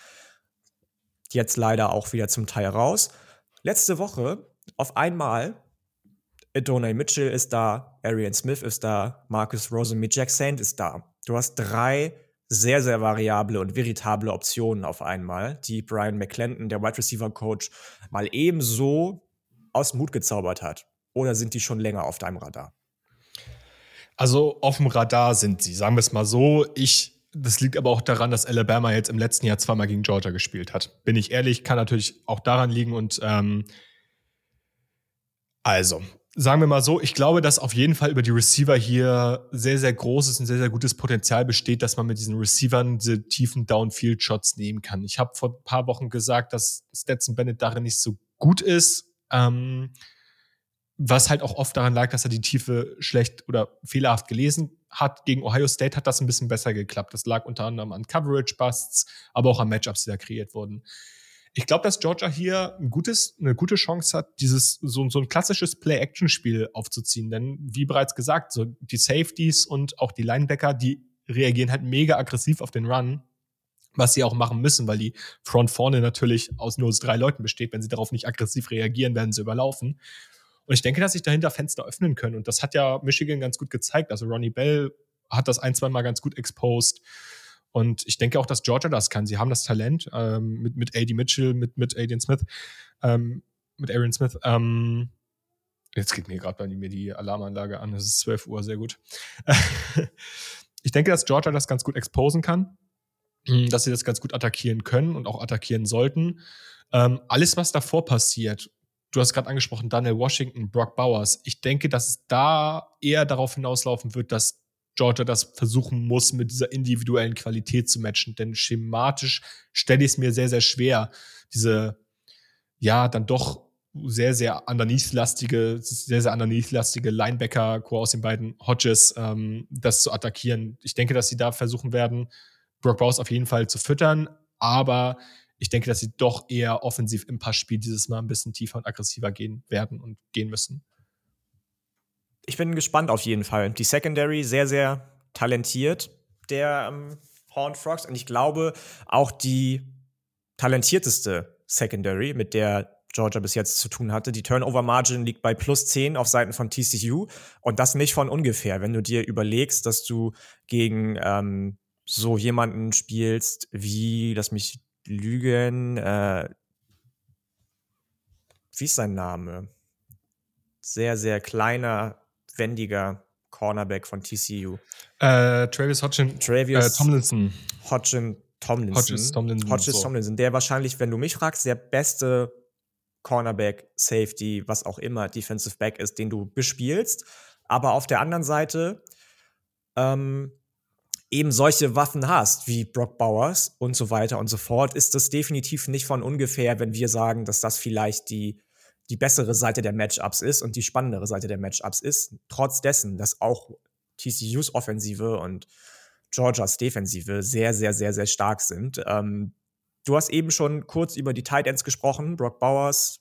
Jetzt leider auch wieder zum Teil raus. Letzte Woche auf einmal Adonai Mitchell ist da, Arian Smith ist da, Marcus Rosen Jack Sand ist da. Du hast drei sehr, sehr variable und veritable Optionen auf einmal, die Brian McClendon, der Wide Receiver Coach, mal ebenso aus dem Hut gezaubert hat. Oder sind die schon länger auf deinem Radar? Also auf dem Radar sind sie, sagen wir es mal so. Ich, das liegt aber auch daran, dass Alabama jetzt im letzten Jahr zweimal gegen Georgia gespielt hat. Bin ich ehrlich, kann natürlich auch daran liegen und ähm, also, sagen wir mal so, ich glaube, dass auf jeden Fall über die Receiver hier sehr, sehr großes und sehr, sehr gutes Potenzial besteht, dass man mit diesen Receivern diese tiefen Downfield-Shots nehmen kann. Ich habe vor ein paar Wochen gesagt, dass Stetson Bennett darin nicht so gut ist. Ähm, was halt auch oft daran lag, dass er die Tiefe schlecht oder fehlerhaft gelesen hat. Gegen Ohio State hat das ein bisschen besser geklappt. Das lag unter anderem an Coverage-Busts, aber auch an Matchups, die da kreiert wurden. Ich glaube, dass Georgia hier ein gutes, eine gute Chance hat, dieses so, so ein klassisches Play-Action-Spiel aufzuziehen. Denn wie bereits gesagt, so die Safeties und auch die Linebacker, die reagieren halt mega aggressiv auf den Run, was sie auch machen müssen, weil die Front vorne natürlich aus nur drei Leuten besteht. Wenn sie darauf nicht aggressiv reagieren, werden sie überlaufen. Und ich denke, dass sich dahinter Fenster öffnen können. Und das hat ja Michigan ganz gut gezeigt. Also Ronnie Bell hat das ein, zwei Mal ganz gut exposed. Und ich denke auch, dass Georgia das kann. Sie haben das Talent ähm, mit, mit AD Mitchell, mit, mit Aiden Smith, ähm, mit Aaron Smith. Ähm, jetzt geht mir gerade bei mir die Alarmanlage an. Es ist 12 Uhr, sehr gut. ich denke, dass Georgia das ganz gut exposen kann, hm, dass sie das ganz gut attackieren können und auch attackieren sollten. Ähm, alles, was davor passiert, du hast gerade angesprochen, Daniel Washington, Brock Bowers. Ich denke, dass es da eher darauf hinauslaufen wird, dass Georgia das versuchen muss, mit dieser individuellen Qualität zu matchen. Denn schematisch stelle ich es mir sehr, sehr schwer, diese, ja, dann doch sehr, sehr underneath-lastige, sehr, sehr underneath-lastige Linebacker-Core aus den beiden Hodges, ähm, das zu attackieren. Ich denke, dass sie da versuchen werden, Brock Bowers auf jeden Fall zu füttern, aber ich denke, dass sie doch eher offensiv im Passspiel dieses Mal ein bisschen tiefer und aggressiver gehen werden und gehen müssen ich bin gespannt auf jeden Fall. Die Secondary sehr, sehr talentiert, der ähm, Horned Frogs. Und ich glaube, auch die talentierteste Secondary, mit der Georgia bis jetzt zu tun hatte. Die Turnover-Margin liegt bei plus 10 auf Seiten von TCU. Und das nicht von ungefähr. Wenn du dir überlegst, dass du gegen ähm, so jemanden spielst wie, lass mich lügen, äh, wie ist sein Name? Sehr, sehr kleiner wendiger Cornerback von TCU. Äh, Travis Hodgin, Travis äh, Tomlinson. Hodgin Tomlinson. Hodges Tomlinson. Hodges so. Tomlinson, der wahrscheinlich, wenn du mich fragst, der beste Cornerback, Safety, was auch immer, Defensive Back ist, den du bespielst. Aber auf der anderen Seite ähm, eben solche Waffen hast, wie Brock Bowers und so weiter und so fort, ist das definitiv nicht von ungefähr, wenn wir sagen, dass das vielleicht die die bessere Seite der Matchups ist und die spannendere Seite der Matchups ist, trotz dessen, dass auch TCUs Offensive und Georgias Defensive sehr, sehr, sehr, sehr stark sind. Ähm, du hast eben schon kurz über die Tight Ends gesprochen, Brock Bowers,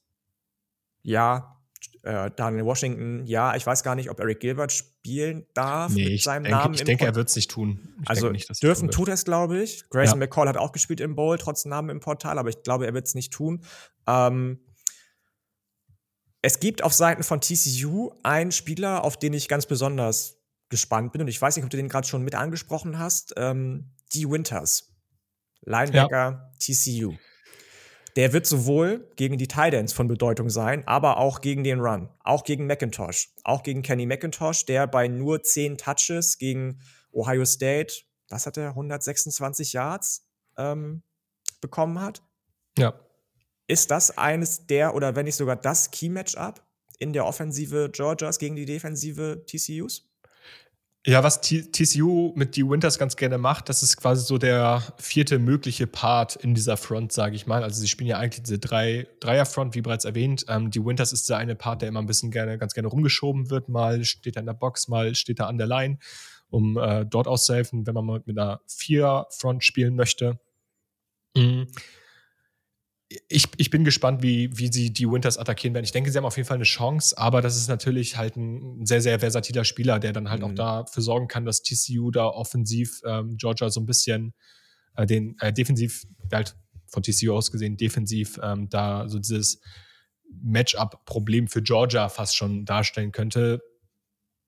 ja, äh, Daniel Washington, ja, ich weiß gar nicht, ob Eric Gilbert spielen darf nee, mit seinem denke, Namen. Ich denke, er wird es nicht tun. Ich also nicht, dürfen tut es, glaube ich. Grayson ja. McCall hat auch gespielt im Bowl, trotz Namen im Portal, aber ich glaube, er wird es nicht tun. Ähm, es gibt auf Seiten von TCU einen Spieler, auf den ich ganz besonders gespannt bin. Und ich weiß nicht, ob du den gerade schon mit angesprochen hast. Ähm, die Winters. Linebacker ja. TCU. Der wird sowohl gegen die Titans von Bedeutung sein, aber auch gegen den Run. Auch gegen McIntosh. Auch gegen Kenny McIntosh, der bei nur 10 Touches gegen Ohio State, was hat er, 126 Yards ähm, bekommen hat. Ja. Ist das eines der oder wenn nicht sogar das Key-Matchup in der Offensive Georgias gegen die Defensive TCUs? Ja, was TCU mit die Winters ganz gerne macht, das ist quasi so der vierte mögliche Part in dieser Front, sage ich mal. Also sie spielen ja eigentlich diese drei Dreier-Front, wie bereits erwähnt. Ähm, die Winters ist der eine Part, der immer ein bisschen gerne, ganz gerne rumgeschoben wird. Mal steht er in der Box, mal steht er an der Line, um äh, dort auszuhelfen, wenn man mal mit einer Vier-Front spielen möchte. Mhm ich, ich bin gespannt, wie, wie sie die Winters attackieren werden. Ich denke, sie haben auf jeden Fall eine Chance, aber das ist natürlich halt ein sehr, sehr versatiler Spieler, der dann halt mhm. auch dafür sorgen kann, dass TCU da offensiv ähm, Georgia so ein bisschen äh, den äh, defensiv, halt von TCU aus gesehen, defensiv ähm, da so dieses Matchup-Problem für Georgia fast schon darstellen könnte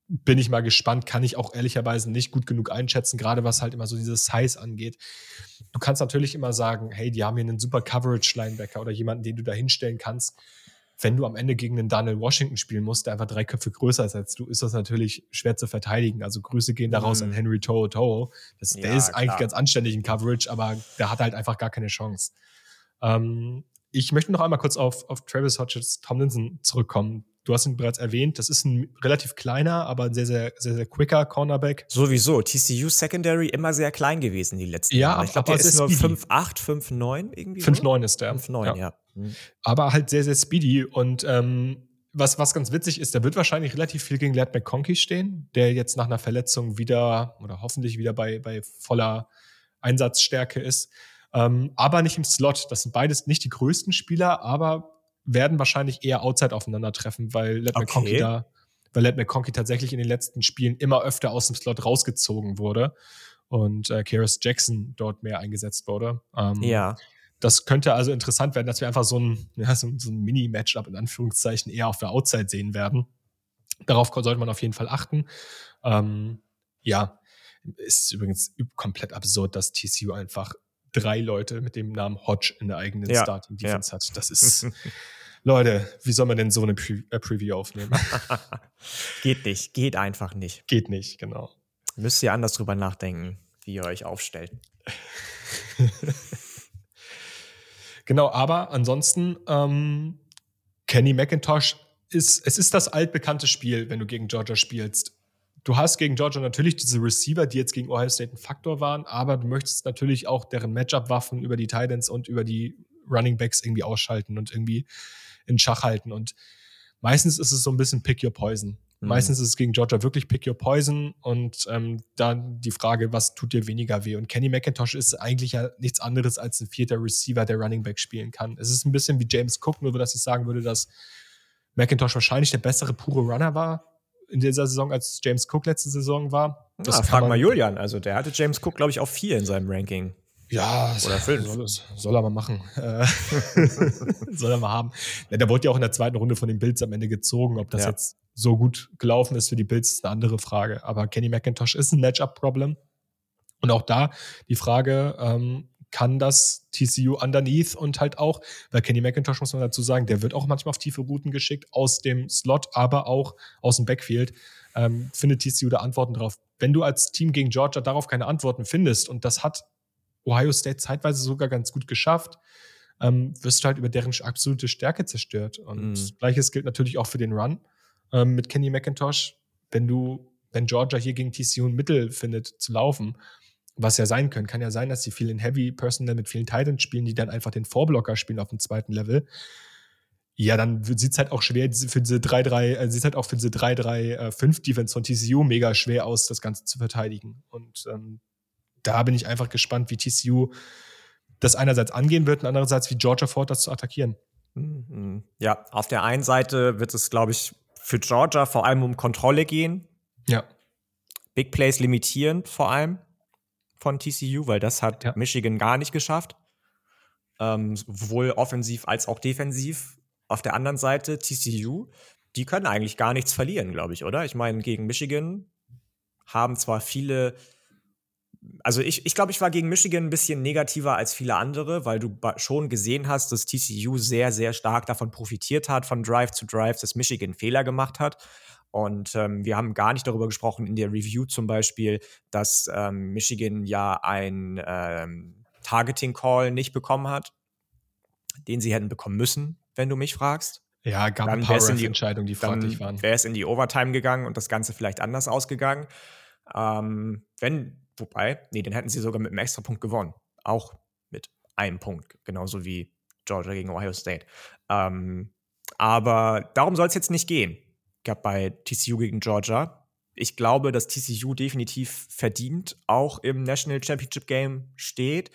bin ich mal gespannt, kann ich auch ehrlicherweise nicht gut genug einschätzen, gerade was halt immer so dieses Size angeht. Du kannst natürlich immer sagen, hey, die haben hier einen super Coverage-Linebacker oder jemanden, den du da hinstellen kannst. wenn du am Ende gegen einen Daniel Washington spielen musst, der einfach drei Köpfe größer ist als du, ist das natürlich schwer zu verteidigen. Also Grüße gehen daraus mhm. an Henry Toho Toho. Das, ja, der ist klar. eigentlich ganz anständig in Coverage, aber der hat halt einfach gar keine Chance. Ähm, ich möchte noch einmal kurz auf, auf Travis Hodges Tomlinson zurückkommen. Du hast ihn bereits erwähnt, das ist ein relativ kleiner, aber sehr, sehr, sehr, sehr quicker Cornerback. Sowieso. TCU Secondary immer sehr klein gewesen die letzten ja, Jahre. Ich glaube, der ist nur 5'8, 5'9 irgendwie. 5'9 ist der. 5'9, ja. ja. Mhm. Aber halt sehr, sehr speedy und ähm, was, was ganz witzig ist, der wird wahrscheinlich relativ viel gegen Ladd McConkey stehen, der jetzt nach einer Verletzung wieder oder hoffentlich wieder bei, bei voller Einsatzstärke ist. Ähm, aber nicht im Slot. Das sind beides nicht die größten Spieler, aber werden wahrscheinlich eher outside aufeinandertreffen, weil Let okay. McConkey da, weil Let McConkey tatsächlich in den letzten Spielen immer öfter aus dem Slot rausgezogen wurde und äh, Keras Jackson dort mehr eingesetzt wurde. Ähm, ja. Das könnte also interessant werden, dass wir einfach so ein, ja, so, so ein Mini-Matchup in Anführungszeichen eher auf der Outside sehen werden. Darauf sollte man auf jeden Fall achten. Ähm, ja, ist übrigens komplett absurd, dass TCU einfach drei Leute mit dem Namen Hodge in der eigenen ja, Starting Defense ja. hat. Das ist, Leute, wie soll man denn so eine Pre äh, Preview aufnehmen? geht nicht, geht einfach nicht. Geht nicht, genau. Müsst ihr anders drüber nachdenken, wie ihr euch aufstellt. genau, aber ansonsten, ähm, Kenny McIntosh ist, es ist das altbekannte Spiel, wenn du gegen Georgia spielst du hast gegen Georgia natürlich diese Receiver, die jetzt gegen Ohio State ein Faktor waren, aber du möchtest natürlich auch deren Matchup-Waffen über die Titans und über die Running Backs irgendwie ausschalten und irgendwie in Schach halten. Und meistens ist es so ein bisschen Pick Your Poison. Mhm. Meistens ist es gegen Georgia wirklich Pick Your Poison und ähm, dann die Frage, was tut dir weniger weh? Und Kenny McIntosh ist eigentlich ja nichts anderes als ein vierter Receiver, der Running Back spielen kann. Es ist ein bisschen wie James Cook, nur dass ich sagen würde, dass McIntosh wahrscheinlich der bessere pure Runner war in dieser Saison, als James Cook letzte Saison war. Das ah, frag mal Julian. Also der hatte James Cook, glaube ich, auf vier in seinem Ranking. Ja, oder fünf. Soll, soll er mal machen. Äh, soll er mal haben. Ja, der wurde ja auch in der zweiten Runde von den Bills am Ende gezogen. Ob das ja. jetzt so gut gelaufen ist für die Bills, ist eine andere Frage. Aber Kenny McIntosh ist ein Matchup-Problem. Und auch da die Frage, ähm, kann das TCU underneath und halt auch, weil Kenny McIntosh muss man dazu sagen, der wird auch manchmal auf tiefe Routen geschickt aus dem Slot, aber auch aus dem Backfield. Ähm, findet TCU da Antworten drauf. Wenn du als Team gegen Georgia darauf keine Antworten findest, und das hat Ohio State zeitweise sogar ganz gut geschafft, ähm, wirst du halt über deren absolute Stärke zerstört. Und mhm. gleiches gilt natürlich auch für den Run ähm, mit Kenny McIntosh. Wenn du, wenn Georgia hier gegen TCU ein Mittel findet zu laufen, was ja sein können. Kann ja sein, dass sie viel in Heavy Personal mit vielen Titans spielen, die dann einfach den Vorblocker spielen auf dem zweiten Level. Ja, dann sieht es halt auch schwer für diese 3-3, äh, sieht halt auch für diese 3-3-5 äh, Defense von TCU mega schwer aus, das Ganze zu verteidigen. Und ähm, da bin ich einfach gespannt, wie TCU das einerseits angehen wird und andererseits wie Georgia fort das zu attackieren. Mhm. Ja, auf der einen Seite wird es, glaube ich, für Georgia vor allem um Kontrolle gehen. Ja. Big Plays limitieren vor allem von TCU, weil das hat ja. Michigan gar nicht geschafft. Ähm, sowohl offensiv als auch defensiv. Auf der anderen Seite TCU, die können eigentlich gar nichts verlieren, glaube ich, oder? Ich meine, gegen Michigan haben zwar viele, also ich, ich glaube, ich war gegen Michigan ein bisschen negativer als viele andere, weil du schon gesehen hast, dass TCU sehr, sehr stark davon profitiert hat, von Drive zu Drive, dass Michigan Fehler gemacht hat. Und ähm, wir haben gar nicht darüber gesprochen in der Review zum Beispiel, dass ähm, Michigan ja ein ähm, Targeting Call nicht bekommen hat, den sie hätten bekommen müssen, wenn du mich fragst. Ja, gab dann ein paar die Entscheidungen, die fraglich waren. Wäre es in die Overtime gegangen und das Ganze vielleicht anders ausgegangen. Ähm, wenn, wobei, nee, den hätten sie sogar mit einem Extrapunkt gewonnen. Auch mit einem Punkt, genauso wie Georgia gegen Ohio State. Ähm, aber darum soll es jetzt nicht gehen gab bei TCU gegen Georgia. Ich glaube, dass TCU definitiv verdient auch im National Championship Game steht.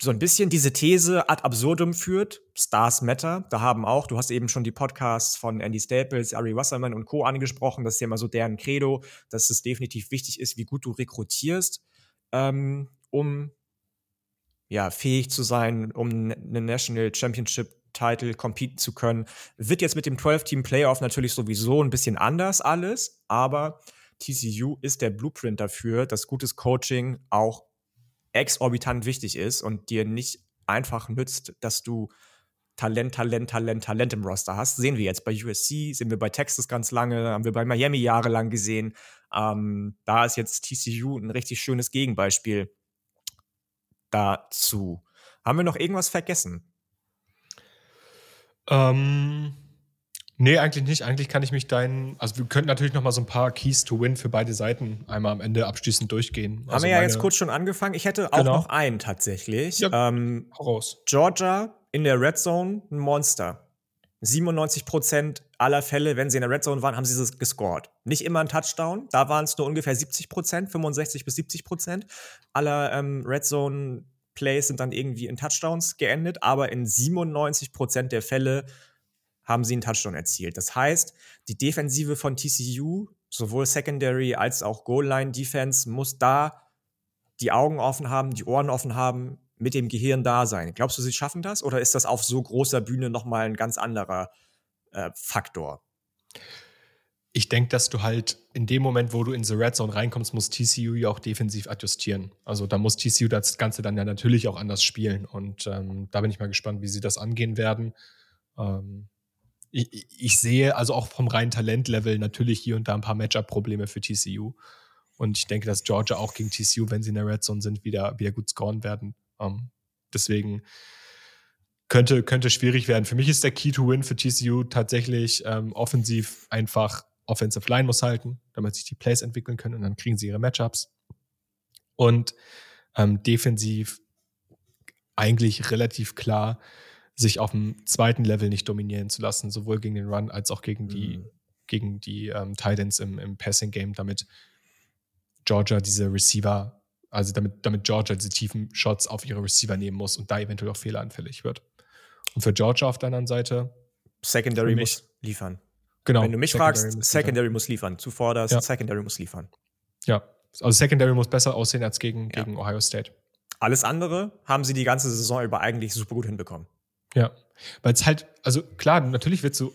So ein bisschen diese These ad absurdum führt. Stars matter. Da haben auch, du hast eben schon die Podcasts von Andy Staples, Ari Wasserman und Co. angesprochen. Das ist ja immer so deren Credo, dass es definitiv wichtig ist, wie gut du rekrutierst, ähm, um ja, fähig zu sein, um eine National Championship Title competen zu können. Wird jetzt mit dem 12-Team-Playoff natürlich sowieso ein bisschen anders alles, aber TCU ist der Blueprint dafür, dass gutes Coaching auch exorbitant wichtig ist und dir nicht einfach nützt, dass du Talent, Talent, Talent, Talent im Roster hast. Sehen wir jetzt bei USC, sehen wir bei Texas ganz lange, haben wir bei Miami jahrelang gesehen. Ähm, da ist jetzt TCU ein richtig schönes Gegenbeispiel dazu. Haben wir noch irgendwas vergessen? Ähm, nee, eigentlich nicht. Eigentlich kann ich mich deinen, also wir könnten natürlich noch mal so ein paar Keys to Win für beide Seiten einmal am Ende abschließend durchgehen. Haben also wir ja jetzt kurz schon angefangen. Ich hätte auch genau. noch einen tatsächlich. Ja, ähm, raus. Georgia in der Red Zone ein Monster. 97% aller Fälle, wenn sie in der Red Zone waren, haben sie es gescored. Nicht immer ein Touchdown, da waren es nur ungefähr 70%, 65 bis 70% aller ähm, Red Zone Plays sind dann irgendwie in Touchdowns geendet, aber in 97% der Fälle haben sie einen Touchdown erzielt. Das heißt, die Defensive von TCU, sowohl Secondary als auch Goal-Line Defense, muss da die Augen offen haben, die Ohren offen haben, mit dem Gehirn da sein. Glaubst du, sie schaffen das oder ist das auf so großer Bühne nochmal ein ganz anderer äh, Faktor? Ich denke, dass du halt in dem Moment, wo du in the Red Zone reinkommst, muss TCU ja auch defensiv adjustieren. Also da muss TCU das Ganze dann ja natürlich auch anders spielen. Und ähm, da bin ich mal gespannt, wie sie das angehen werden. Ähm, ich, ich, sehe also auch vom reinen Talentlevel natürlich hier und da ein paar Matchup-Probleme für TCU. Und ich denke, dass Georgia auch gegen TCU, wenn sie in der Red Zone sind, wieder, wieder gut scoren werden. Ähm, deswegen könnte, könnte schwierig werden. Für mich ist der Key to Win für TCU tatsächlich ähm, offensiv einfach Offensive Line muss halten, damit sich die Plays entwickeln können und dann kriegen sie ihre Matchups. Und ähm, defensiv eigentlich relativ klar, sich auf dem zweiten Level nicht dominieren zu lassen, sowohl gegen den Run als auch gegen die, mhm. gegen die ähm, Titans im, im Passing Game, damit Georgia diese Receiver also damit, damit Georgia diese tiefen Shots auf ihre Receiver nehmen muss und da eventuell auch fehleranfällig wird. Und für Georgia auf der anderen Seite. Secondary muss liefern. Genau. Wenn du mich Secondary fragst, muss Secondary muss liefern. Zuvor das ja. Secondary muss liefern. Ja, also Secondary muss besser aussehen als gegen, ja. gegen Ohio State. Alles andere haben sie die ganze Saison über eigentlich super gut hinbekommen. Ja, weil es halt, also klar, natürlich wird so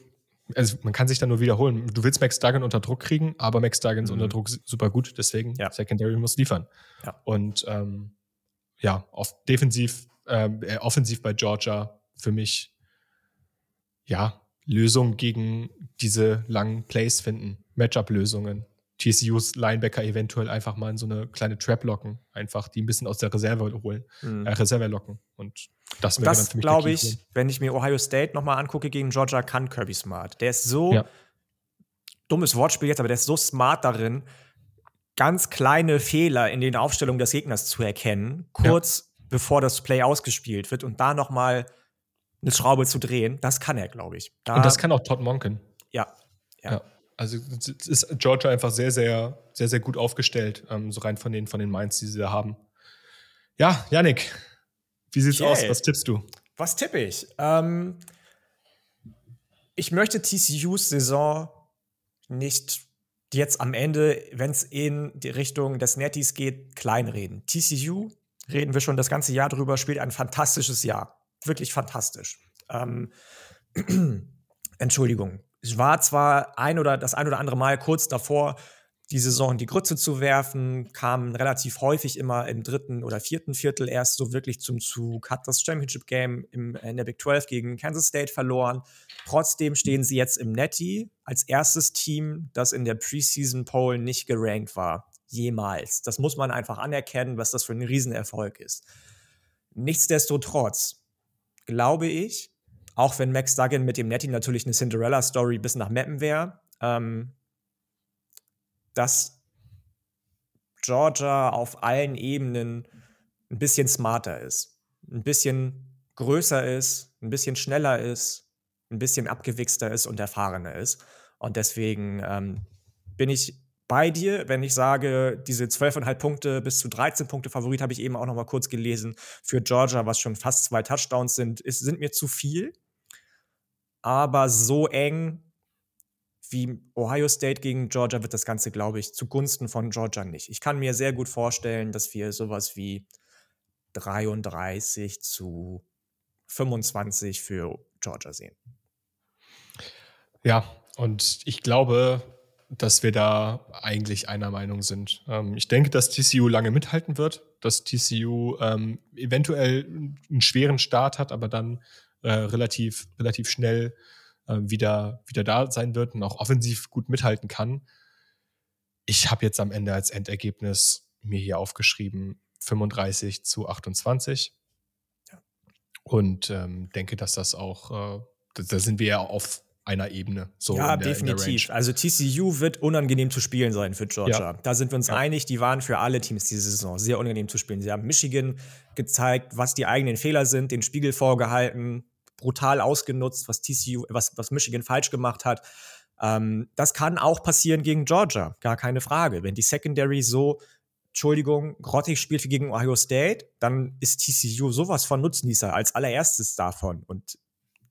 also man kann sich da nur wiederholen. Du willst Max Duggan unter Druck kriegen, aber Max Duggan ist mhm. unter Druck super gut, deswegen ja. Secondary muss liefern. Ja. Und ähm, ja, auf defensiv, ähm, äh, offensiv bei Georgia für mich ja Lösungen gegen diese langen Plays finden, Matchup-Lösungen. TCUs Linebacker eventuell einfach mal in so eine kleine Trap locken, einfach die ein bisschen aus der Reserve holen, mhm. äh, Reserve locken. Und das, wäre das glaube ich, wenn ich mir Ohio State nochmal angucke gegen Georgia, kann Kirby Smart. Der ist so, ja. dummes Wortspiel jetzt, aber der ist so smart darin, ganz kleine Fehler in den Aufstellungen des Gegners zu erkennen, kurz ja. bevor das Play ausgespielt wird und da nochmal eine Schraube zu drehen. Das kann er, glaube ich. Da, und das kann auch Todd Monken. Ja. ja. ja. Also ist Georgia einfach sehr, sehr, sehr, sehr gut aufgestellt, ähm, so rein von den, von den Minds, die sie da haben. Ja, Yannick, wie sieht's okay. aus? Was tippst du? Was tippe ich? Ähm, ich möchte TCUs Saison nicht jetzt am Ende, wenn es in die Richtung des Netties geht, kleinreden. TCU, reden wir schon das ganze Jahr drüber, spielt ein fantastisches Jahr. Wirklich fantastisch. Ähm, Entschuldigung, ich war zwar ein oder das ein oder andere Mal kurz davor, die Saison in die Grütze zu werfen, kam relativ häufig immer im dritten oder vierten Viertel erst so wirklich zum Zug, hat das Championship Game im, in der Big 12 gegen Kansas State verloren. Trotzdem stehen sie jetzt im Netty als erstes Team, das in der Preseason Poll nicht gerankt war. Jemals. Das muss man einfach anerkennen, was das für ein Riesenerfolg ist. Nichtsdestotrotz glaube ich, auch wenn Max Duggan mit dem Netty natürlich eine Cinderella-Story bis nach Mappen wäre, ähm, dass Georgia auf allen Ebenen ein bisschen smarter ist, ein bisschen größer ist, ein bisschen schneller ist, ein bisschen abgewichster ist und erfahrener ist. Und deswegen ähm, bin ich bei dir, wenn ich sage, diese 12,5 Punkte bis zu 13 Punkte Favorit habe ich eben auch noch mal kurz gelesen für Georgia, was schon fast zwei Touchdowns sind, ist, sind mir zu viel. Aber so eng wie Ohio State gegen Georgia wird das Ganze, glaube ich, zugunsten von Georgia nicht. Ich kann mir sehr gut vorstellen, dass wir sowas wie 33 zu 25 für Georgia sehen. Ja, und ich glaube, dass wir da eigentlich einer Meinung sind. Ähm, ich denke, dass TCU lange mithalten wird, dass TCU ähm, eventuell einen schweren Start hat, aber dann äh, relativ, relativ schnell äh, wieder, wieder da sein wird und auch offensiv gut mithalten kann. Ich habe jetzt am Ende als Endergebnis mir hier aufgeschrieben 35 zu 28. Ja. Und ähm, denke, dass das auch, äh, da, da sind wir ja auf einer Ebene. So ja, der, definitiv. Also TCU wird unangenehm zu spielen sein für Georgia. Ja. Da sind wir uns ja. einig, die waren für alle Teams diese Saison sehr unangenehm zu spielen. Sie haben Michigan gezeigt, was die eigenen Fehler sind, den Spiegel vorgehalten, brutal ausgenutzt, was TCU, was, was Michigan falsch gemacht hat. Ähm, das kann auch passieren gegen Georgia, gar keine Frage. Wenn die Secondary so Entschuldigung, grottig spielt wie gegen Ohio State, dann ist TCU sowas von Nutznießer als allererstes davon und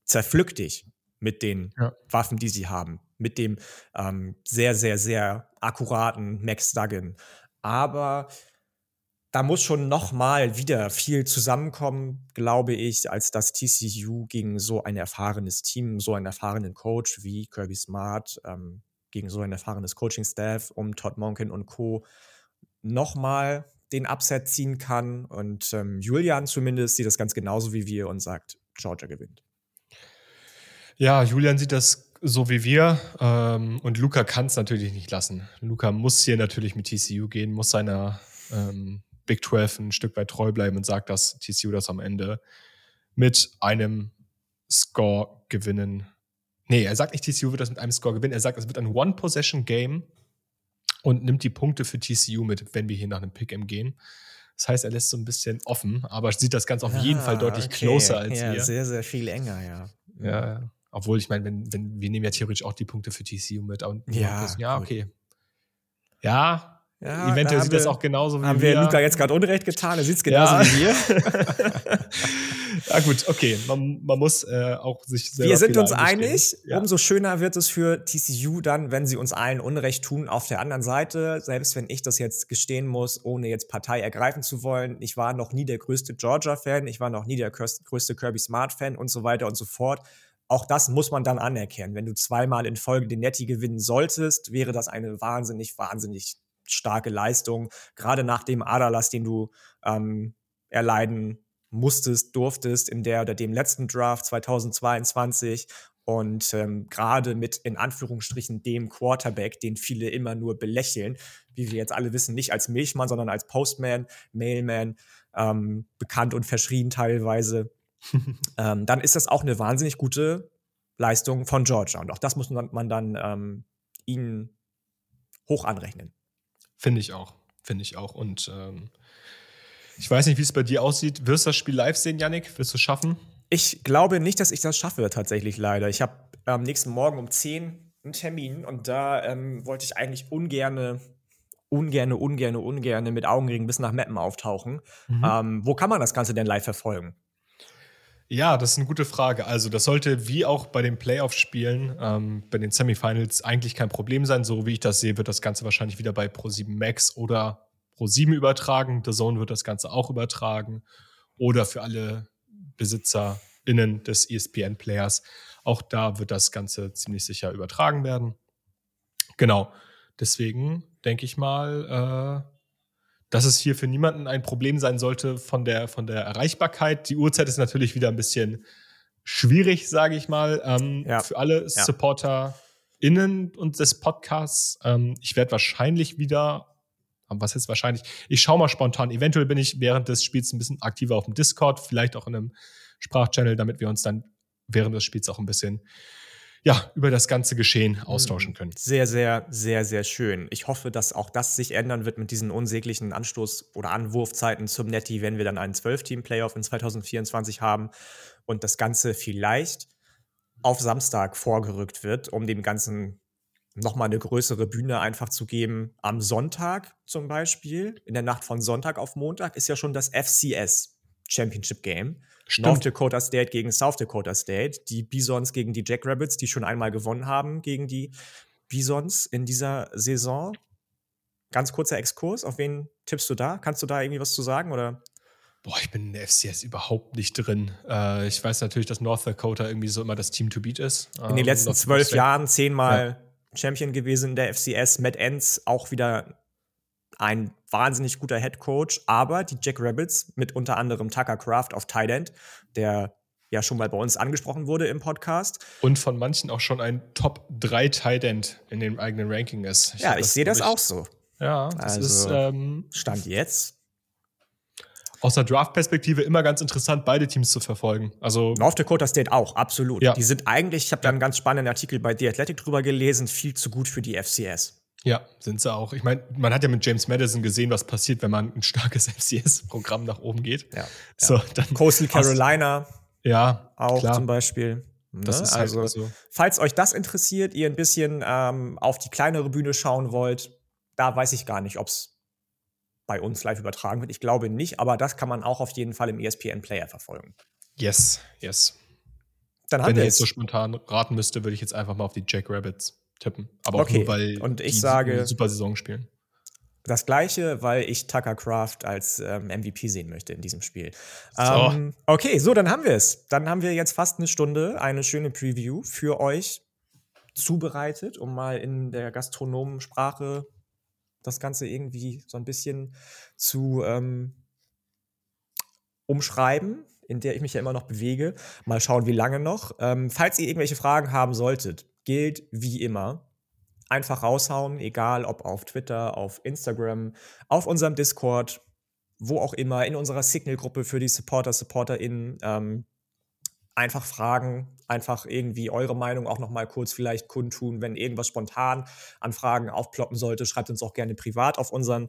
zerpflückt dich mit den ja. Waffen, die sie haben, mit dem ähm, sehr, sehr, sehr akkuraten Max Duggan. Aber da muss schon noch mal wieder viel zusammenkommen, glaube ich, als dass TCU gegen so ein erfahrenes Team, so einen erfahrenen Coach wie Kirby Smart, ähm, gegen so ein erfahrenes Coaching-Staff um Todd Monken und Co nochmal den Upset ziehen kann. Und ähm, Julian zumindest sieht das ganz genauso wie wir und sagt, Georgia gewinnt. Ja, Julian sieht das so wie wir. Ähm, und Luca kann es natürlich nicht lassen. Luca muss hier natürlich mit TCU gehen, muss seiner ähm, Big 12 ein Stück weit treu bleiben und sagt, dass TCU das am Ende mit einem Score gewinnen. Nee, er sagt nicht, TCU wird das mit einem Score gewinnen. Er sagt, es wird ein One-Possession-Game und nimmt die Punkte für TCU mit, wenn wir hier nach einem Pick'em gehen. Das heißt, er lässt so ein bisschen offen, aber sieht das Ganze auf ah, jeden Fall deutlich okay. closer als ja, wir. Sehr, sehr viel enger, ja. Ja, obwohl ich meine, wenn, wenn, wir nehmen ja theoretisch auch die Punkte für TCU mit. Und ja, ja, okay. Ja, ja, Eventuell sieht wir, das auch genauso wie haben wir. Haben wir Luca jetzt gerade Unrecht getan? Er sieht es genauso ja. wie wir. ja, gut, okay. Man, man muss äh, auch sich selber Wir sind uns einig. Ja. Umso schöner wird es für TCU dann, wenn sie uns allen Unrecht tun. Auf der anderen Seite, selbst wenn ich das jetzt gestehen muss, ohne jetzt Partei ergreifen zu wollen, ich war noch nie der größte Georgia-Fan, ich war noch nie der größte Kirby Smart-Fan und so weiter und so fort. Auch das muss man dann anerkennen. Wenn du zweimal in Folge den Netty gewinnen solltest, wäre das eine wahnsinnig, wahnsinnig starke Leistung, gerade nach dem Aderlass, den du ähm, erleiden musstest, durftest in der oder dem letzten Draft 2022 und ähm, gerade mit in Anführungsstrichen dem Quarterback, den viele immer nur belächeln, wie wir jetzt alle wissen, nicht als Milchmann, sondern als Postman, Mailman, ähm, bekannt und verschrien teilweise, ähm, dann ist das auch eine wahnsinnig gute Leistung von Georgia. Und auch das muss man, dann ähm, ihnen hoch anrechnen. Finde ich auch. Finde ich auch. Und ähm, ich weiß nicht, wie es bei dir aussieht. Wirst du das Spiel live sehen, Yannick? Wirst du es schaffen? Ich glaube nicht, dass ich das schaffe, tatsächlich leider. Ich habe am nächsten Morgen um 10 einen Termin und da ähm, wollte ich eigentlich ungerne, ungerne, ungerne, ungerne mit Augenringen bis nach Mappen auftauchen. Mhm. Ähm, wo kann man das Ganze denn live verfolgen? Ja, das ist eine gute Frage. Also, das sollte wie auch bei den Playoff-Spielen, ähm, bei den Semifinals eigentlich kein Problem sein. So wie ich das sehe, wird das Ganze wahrscheinlich wieder bei Pro7 Max oder Pro7 übertragen. The Zone wird das Ganze auch übertragen. Oder für alle BesitzerInnen des ESPN-Players. Auch da wird das Ganze ziemlich sicher übertragen werden. Genau. Deswegen denke ich mal, äh, dass es hier für niemanden ein Problem sein sollte von der, von der Erreichbarkeit. Die Uhrzeit ist natürlich wieder ein bisschen schwierig, sage ich mal, ähm, ja. für alle ja. SupporterInnen und des Podcasts. Ähm, ich werde wahrscheinlich wieder, was jetzt wahrscheinlich, ich schaue mal spontan, eventuell bin ich während des Spiels ein bisschen aktiver auf dem Discord, vielleicht auch in einem Sprachchannel, damit wir uns dann während des Spiels auch ein bisschen ja, über das ganze Geschehen mhm. austauschen können. Sehr, sehr, sehr, sehr schön. Ich hoffe, dass auch das sich ändern wird mit diesen unsäglichen Anstoß- oder Anwurfzeiten zum Netty, wenn wir dann einen 12-Team-Playoff in 2024 haben und das Ganze vielleicht auf Samstag vorgerückt wird, um dem Ganzen nochmal eine größere Bühne einfach zu geben. Am Sonntag zum Beispiel, in der Nacht von Sonntag auf Montag, ist ja schon das FCS Championship Game. Stimmt. North Dakota State gegen South Dakota State, die Bisons gegen die Jackrabbits, die schon einmal gewonnen haben gegen die Bisons in dieser Saison. Ganz kurzer Exkurs, auf wen tippst du da? Kannst du da irgendwie was zu sagen oder? Boah, ich bin in der FCS überhaupt nicht drin. Äh, ich weiß natürlich, dass North Dakota irgendwie so immer das Team to beat ist. In den ähm, letzten zwölf Jahren zehnmal ja. Champion gewesen in der FCS. Matt Enns auch wieder ein wahnsinnig guter Head Coach, aber die Jack Rabbits mit unter anderem Tucker Craft auf Tight End, der ja schon mal bei uns angesprochen wurde im Podcast. Und von manchen auch schon ein Top 3 Tight End in dem eigenen Ranking ist. Ich ja, ich sehe das auch so. Ja, das also, ist ähm, Stand jetzt. Aus der Draft-Perspektive immer ganz interessant, beide Teams zu verfolgen. Also North Dakota State auch, absolut. Ja. Die sind eigentlich, ich habe da einen ganz spannenden Artikel bei The Athletic drüber gelesen, viel zu gut für die FCS. Ja, sind sie auch. Ich meine, man hat ja mit James Madison gesehen, was passiert, wenn man ein starkes FCS-Programm nach oben geht. Ja. So, ja. dann Coastal Carolina. Ja, auch klar. zum Beispiel. Das ne? ist halt also, so. falls euch das interessiert, ihr ein bisschen ähm, auf die kleinere Bühne schauen wollt, da weiß ich gar nicht, ob es bei uns live übertragen wird. Ich glaube nicht, aber das kann man auch auf jeden Fall im ESPN Player verfolgen. Yes, yes. Dann Wenn ihr jetzt so spontan raten müsste, würde ich jetzt einfach mal auf die Jack Rabbits tippen. Aber okay. auch nur, weil Und ich die sage, eine super Saison spielen. Das gleiche, weil ich Tucker Craft als ähm, MVP sehen möchte in diesem Spiel. So. Ähm, okay, so, dann haben wir es. Dann haben wir jetzt fast eine Stunde eine schöne Preview für euch zubereitet, um mal in der Gastronomensprache das Ganze irgendwie so ein bisschen zu ähm, umschreiben, in der ich mich ja immer noch bewege. Mal schauen, wie lange noch. Ähm, falls ihr irgendwelche Fragen haben solltet, gilt wie immer. Einfach raushauen, egal ob auf Twitter, auf Instagram, auf unserem Discord, wo auch immer, in unserer Signal-Gruppe für die Supporter, SupporterInnen. Ähm, einfach fragen, einfach irgendwie eure Meinung auch noch mal kurz vielleicht kundtun, wenn irgendwas spontan an Fragen aufploppen sollte, schreibt uns auch gerne privat auf unseren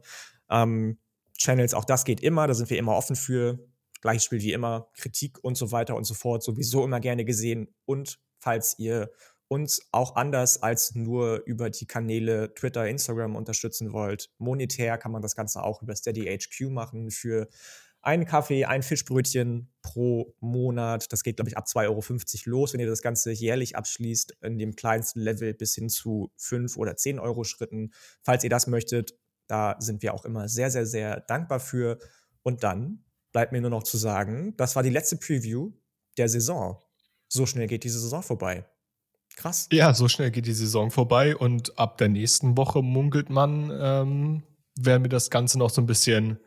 ähm, Channels. Auch das geht immer, da sind wir immer offen für. Gleiches Spiel wie immer, Kritik und so weiter und so fort, sowieso immer gerne gesehen. Und falls ihr uns auch anders als nur über die Kanäle Twitter, Instagram unterstützen wollt, monetär kann man das Ganze auch über Steady HQ machen für einen Kaffee, ein Fischbrötchen pro Monat. Das geht, glaube ich, ab 2,50 Euro los, wenn ihr das Ganze jährlich abschließt, in dem kleinsten Level bis hin zu 5 oder 10 Euro Schritten. Falls ihr das möchtet, da sind wir auch immer sehr, sehr, sehr dankbar für. Und dann bleibt mir nur noch zu sagen, das war die letzte Preview der Saison. So schnell geht diese Saison vorbei. Krass. Ja, so schnell geht die Saison vorbei und ab der nächsten Woche munkelt man, ähm, werden wir das Ganze noch so ein bisschen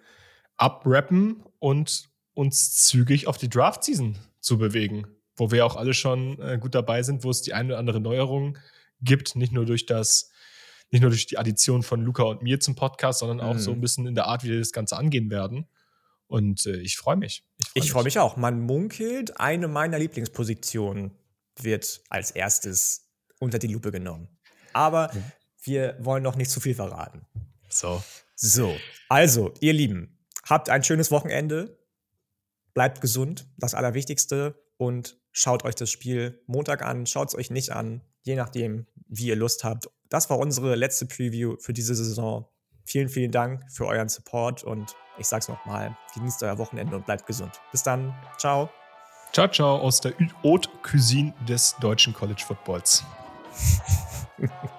abrappen und uns zügig auf die Draft-Season zu bewegen, wo wir auch alle schon äh, gut dabei sind, wo es die eine oder andere Neuerung gibt, nicht nur durch das, nicht nur durch die Addition von Luca und mir zum Podcast, sondern auch mhm. so ein bisschen in der Art, wie wir das Ganze angehen werden. Und äh, ich freue mich. Ich freue freu mich auch. Man munkelt, eine meiner Lieblingspositionen wird als erstes unter die Lupe genommen. Aber mhm. wir wollen noch nicht zu viel verraten. So. So. Also, ihr Lieben, Habt ein schönes Wochenende. Bleibt gesund, das Allerwichtigste. Und schaut euch das Spiel Montag an, schaut es euch nicht an, je nachdem, wie ihr Lust habt. Das war unsere letzte Preview für diese Saison. Vielen, vielen Dank für euren Support und ich sag's nochmal, genießt euer Wochenende und bleibt gesund. Bis dann. Ciao. Ciao, ciao aus der Haute Cuisine des deutschen College Footballs.